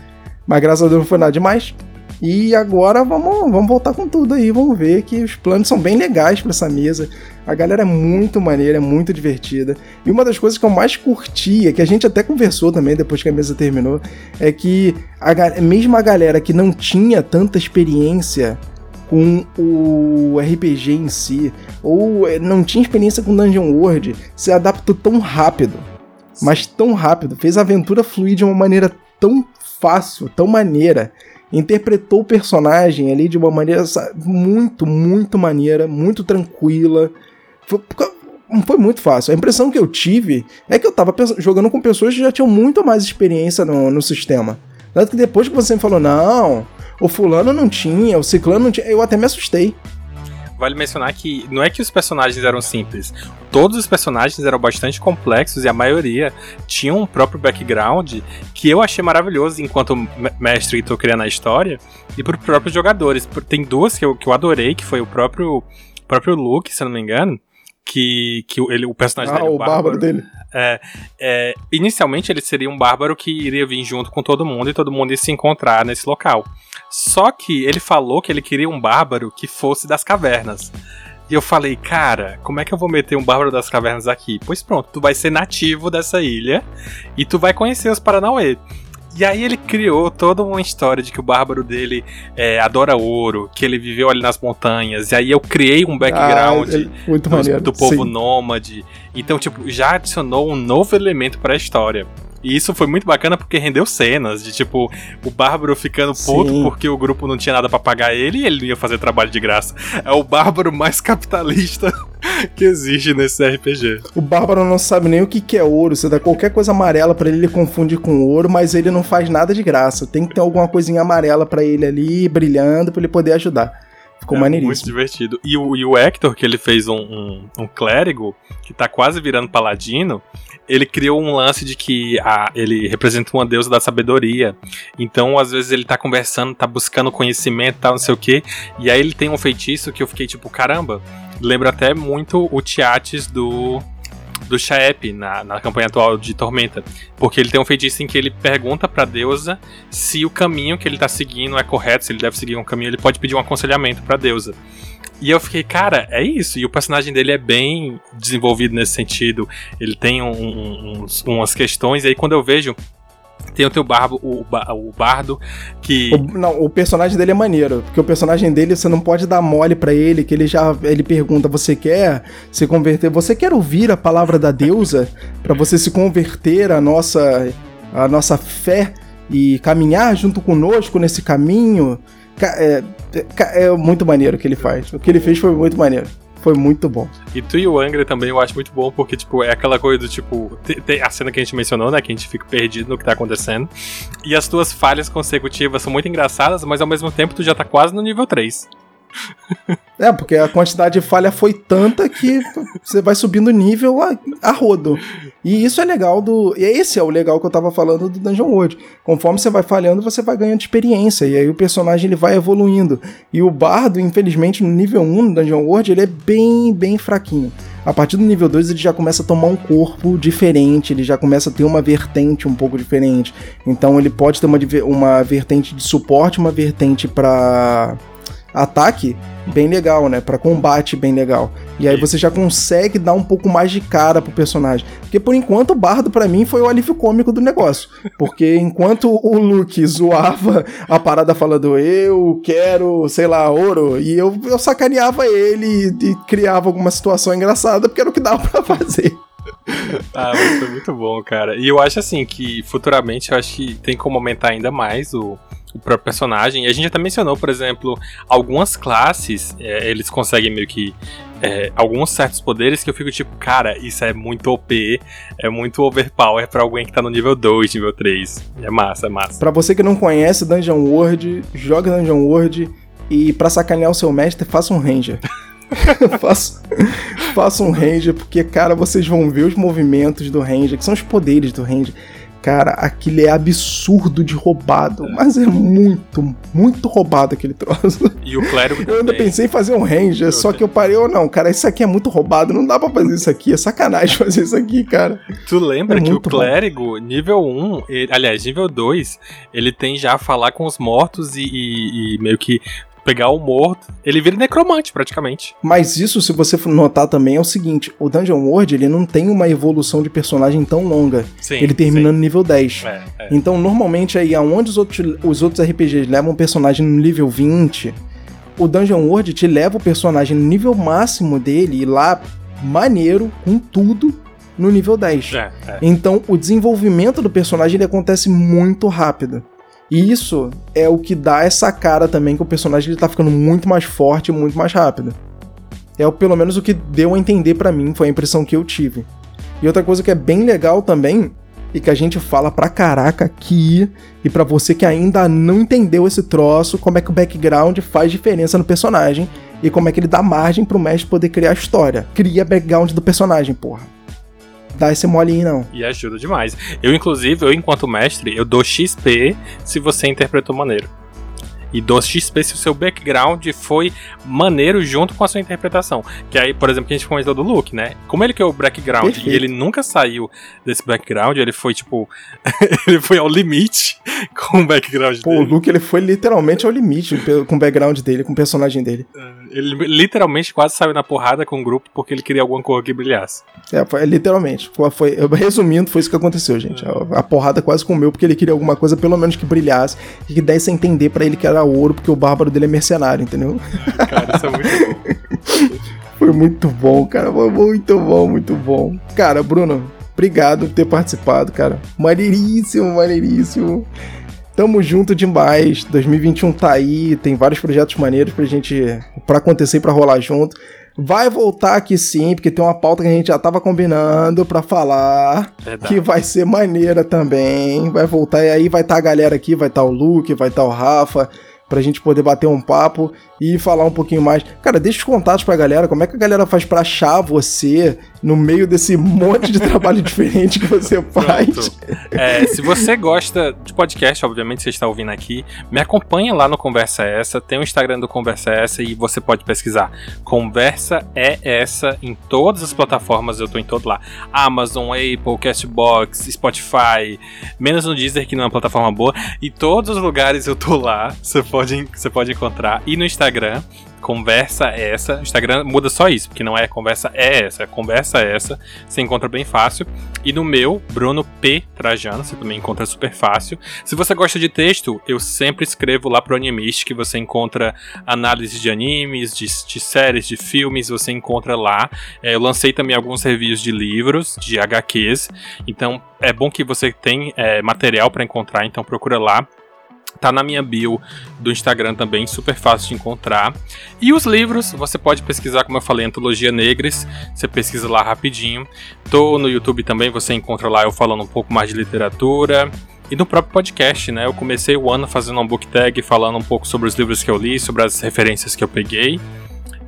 Mas graças a Deus não foi nada demais. E agora vamos, vamos voltar com tudo aí, vamos ver que os planos são bem legais para essa mesa. A galera é muito maneira, é muito divertida. E uma das coisas que eu mais curtia, que a gente até conversou também depois que a mesa terminou, é que a, mesmo a galera que não tinha tanta experiência com o RPG em si, ou eh, não tinha experiência com Dungeon World, se adaptou tão rápido, mas tão rápido, fez a aventura fluir de uma maneira tão fácil, tão maneira, interpretou o personagem ali de uma maneira muito, muito maneira, muito tranquila. Foi, foi muito fácil. A impressão que eu tive é que eu tava jogando com pessoas que já tinham muito mais experiência no, no sistema. Tanto que depois que você me falou, não, o fulano não tinha, o ciclano não tinha, eu até me assustei. Vale mencionar que não é que os personagens eram simples. Todos os personagens eram bastante complexos e a maioria tinham um próprio background que eu achei maravilhoso enquanto mestre e tô criando a história e por próprios jogadores. Tem duas que eu, que eu adorei, que foi o próprio, próprio Luke, se eu não me engano, que, que ele, o personagem ah, dele, o, o bárbaro, bárbaro dele. É, é, inicialmente ele seria um bárbaro que iria vir junto com todo mundo e todo mundo ia se encontrar nesse local. Só que ele falou que ele queria um bárbaro que fosse das cavernas. E eu falei, cara, como é que eu vou meter um bárbaro das cavernas aqui? Pois pronto, tu vai ser nativo dessa ilha e tu vai conhecer os Paranauê. E aí ele criou toda uma história de que o bárbaro dele é, adora ouro, que ele viveu ali nas montanhas. E aí eu criei um background ah, do, do, povo sim. nômade. Então, tipo, já adicionou um novo elemento para a história. E isso foi muito bacana porque rendeu cenas de tipo o Bárbaro ficando puto Sim. porque o grupo não tinha nada para pagar ele e ele não ia fazer trabalho de graça. É o Bárbaro mais capitalista que existe nesse RPG. O Bárbaro não sabe nem o que, que é ouro. Você dá qualquer coisa amarela para ele, ele confunde com ouro, mas ele não faz nada de graça. Tem que ter alguma coisinha amarela para ele ali, brilhando, para ele poder ajudar. Ficou é maneiríssimo. Muito divertido. E o, e o Hector, que ele fez um, um, um, clérigo, que tá quase virando paladino, ele criou um lance de que a, ele representa uma deusa da sabedoria. Então, às vezes, ele tá conversando, tá buscando conhecimento, tal, não sei o quê. E aí ele tem um feitiço que eu fiquei tipo, caramba. Lembra até muito o Tiates do do Shaep na, na campanha atual de Tormenta. Porque ele tem um feitiço em que ele pergunta pra deusa se o caminho que ele tá seguindo é correto, se ele deve seguir um caminho, ele pode pedir um aconselhamento pra deusa. E eu fiquei, cara, é isso. E o personagem dele é bem desenvolvido nesse sentido. Ele tem um, um, umas questões. E aí, quando eu vejo tem o teu barbo, o, o bardo, que. O, não, o personagem dele é maneiro. Porque o personagem dele você não pode dar mole para ele, que ele já. Ele pergunta: você quer se converter? Você quer ouvir a palavra da deusa? para você se converter à nossa, à nossa fé e caminhar junto conosco nesse caminho? É, é, é muito maneiro o que ele faz. O que ele fez foi muito maneiro foi muito bom. E tu e o Angra também eu acho muito bom, porque, tipo, é aquela coisa do tipo. Tem a cena que a gente mencionou, né? Que a gente fica perdido no que tá acontecendo. E as tuas falhas consecutivas são muito engraçadas, mas ao mesmo tempo tu já tá quase no nível 3. É, porque a quantidade de falha foi tanta que você vai subindo nível a, a rodo. E isso é legal do. E esse é o legal que eu tava falando do Dungeon World. Conforme você vai falhando, você vai ganhando experiência. E aí o personagem ele vai evoluindo. E o bardo, infelizmente, no nível 1 no Dungeon World, ele é bem, bem fraquinho. A partir do nível 2 ele já começa a tomar um corpo diferente, ele já começa a ter uma vertente um pouco diferente. Então ele pode ter uma, uma vertente de suporte, uma vertente para ataque bem legal, né? Para combate bem legal. E aí você já consegue dar um pouco mais de cara pro personagem. Porque por enquanto o Bardo para mim foi o alívio cômico do negócio. Porque enquanto o Luke zoava a parada falando eu quero, sei lá, ouro, e eu, eu sacaneava ele e, e criava alguma situação engraçada porque era o que dava para fazer. ah, mas foi muito bom, cara. E eu acho assim que futuramente eu acho que tem como aumentar ainda mais o, o próprio personagem. E a gente até mencionou, por exemplo, algumas classes, é, eles conseguem meio que. É, alguns certos poderes que eu fico tipo, cara, isso é muito OP, é muito overpower pra alguém que tá no nível 2, nível 3. É massa, é massa. Pra você que não conhece Dungeon World, joga Dungeon World e pra sacanear o seu mestre, faça um Ranger. faça, faça um Ranger, porque, cara, vocês vão ver os movimentos do Ranger, que são os poderes do Ranger. Cara, aquilo é absurdo de roubado, mas é muito, muito roubado aquele troço. E o clérigo Eu ainda pensei em fazer um ranger, só que eu parei, ou não, cara, isso aqui é muito roubado, não dá pra fazer isso aqui, é sacanagem fazer isso aqui, cara. Tu lembra é que o clérigo, bom. nível 1, ele, aliás, nível 2, ele tem já falar com os mortos e, e, e meio que pegar o morto, ele vira necromante praticamente. Mas isso, se você notar também, é o seguinte: o Dungeon World ele não tem uma evolução de personagem tão longa. Sim, ele termina sim. no nível 10. É, é. Então, normalmente, aí aonde os outros, os outros RPGs levam um personagem no nível 20, o Dungeon World te leva o personagem no nível máximo dele e lá, maneiro, com tudo, no nível 10. É, é. Então, o desenvolvimento do personagem ele acontece muito rápido. E isso é o que dá essa cara também que o personagem ele tá ficando muito mais forte e muito mais rápido. É pelo menos o que deu a entender para mim, foi a impressão que eu tive. E outra coisa que é bem legal também, e que a gente fala pra caraca aqui, e para você que ainda não entendeu esse troço, como é que o background faz diferença no personagem, e como é que ele dá margem pro mestre poder criar a história. Cria background do personagem, porra dar esse molinho, não. E ajuda demais. Eu, inclusive, eu, enquanto mestre, eu dou XP se você interpretou maneiro e do XP se o seu background foi maneiro junto com a sua interpretação. Que aí, por exemplo, que a gente comentou do Luke, né? Como ele que é o background Perfeito. e ele nunca saiu desse background, ele foi tipo. ele foi ao limite com o background Pô, dele. o Luke ele foi literalmente ao limite com o background dele, com o personagem dele. É, ele literalmente quase saiu na porrada com o grupo porque ele queria alguma cor que brilhasse. É, foi, literalmente. Foi, resumindo, foi isso que aconteceu, gente. A, a, porrada quase comeu porque ele queria alguma coisa, pelo menos que brilhasse, e que desse a entender para ele que era ouro, porque o bárbaro dele é mercenário, entendeu? Cara, isso é muito bom. Foi muito bom, cara. Foi muito bom, muito bom. Cara, Bruno, obrigado por ter participado, cara. Maneiríssimo, maneiríssimo. Tamo junto demais. 2021 tá aí, tem vários projetos maneiros pra gente. pra acontecer e pra rolar junto. Vai voltar aqui sim, porque tem uma pauta que a gente já tava combinando para falar, Verdade. que vai ser maneira também. Vai voltar e aí vai estar tá a galera aqui, vai estar tá o Luke, vai estar tá o Rafa, pra gente poder bater um papo e falar um pouquinho mais. Cara, deixa os contatos pra galera, como é que a galera faz pra achar você no meio desse monte de trabalho diferente que você faz? É, se você gosta de podcast, obviamente você está ouvindo aqui, me acompanha lá no Conversa Essa, tem o Instagram do Conversa Essa e você pode pesquisar Conversa é Essa em todas as plataformas, eu tô em todo lá. Amazon, Apple, Castbox, Spotify, menos no Deezer que não é uma plataforma boa, e todos os lugares eu tô lá, você pode, você pode encontrar. E no Instagram, conversa essa. Instagram muda só isso, porque não é conversa é essa, é conversa essa. Você encontra bem fácil. E no meu, Bruno P. Trajano, você também encontra super fácil. Se você gosta de texto, eu sempre escrevo lá pro Animist, que você encontra análise de animes, de, de séries, de filmes, você encontra lá. É, eu lancei também alguns reviews de livros, de HQs. Então é bom que você tem é, material para encontrar, então procura lá. Tá na minha bio do Instagram também, super fácil de encontrar. E os livros, você pode pesquisar, como eu falei, Antologia Negres, você pesquisa lá rapidinho. Tô no YouTube também, você encontra lá eu falando um pouco mais de literatura. e no próprio podcast, né? Eu comecei o ano fazendo um book tag falando um pouco sobre os livros que eu li, sobre as referências que eu peguei.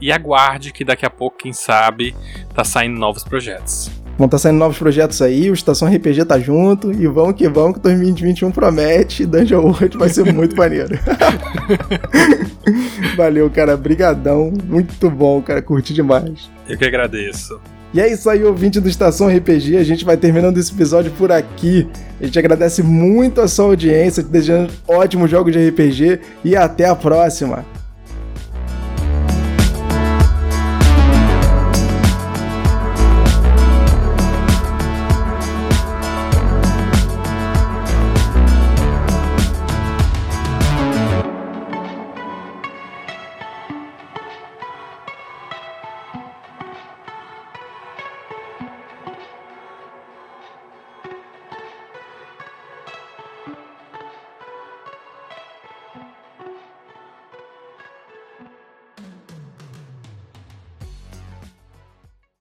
E aguarde que daqui a pouco, quem sabe, tá saindo novos projetos. Vão estar tá saindo novos projetos aí, o Estação RPG tá junto, e vamos que vamos, que 2021 promete, Dungeon World vai ser muito maneiro. Valeu, cara, brigadão, muito bom, cara, curti demais. Eu que agradeço. E é isso aí, ouvinte do Estação RPG. A gente vai terminando esse episódio por aqui. A gente agradece muito a sua audiência, desejando ótimos jogos de RPG e até a próxima.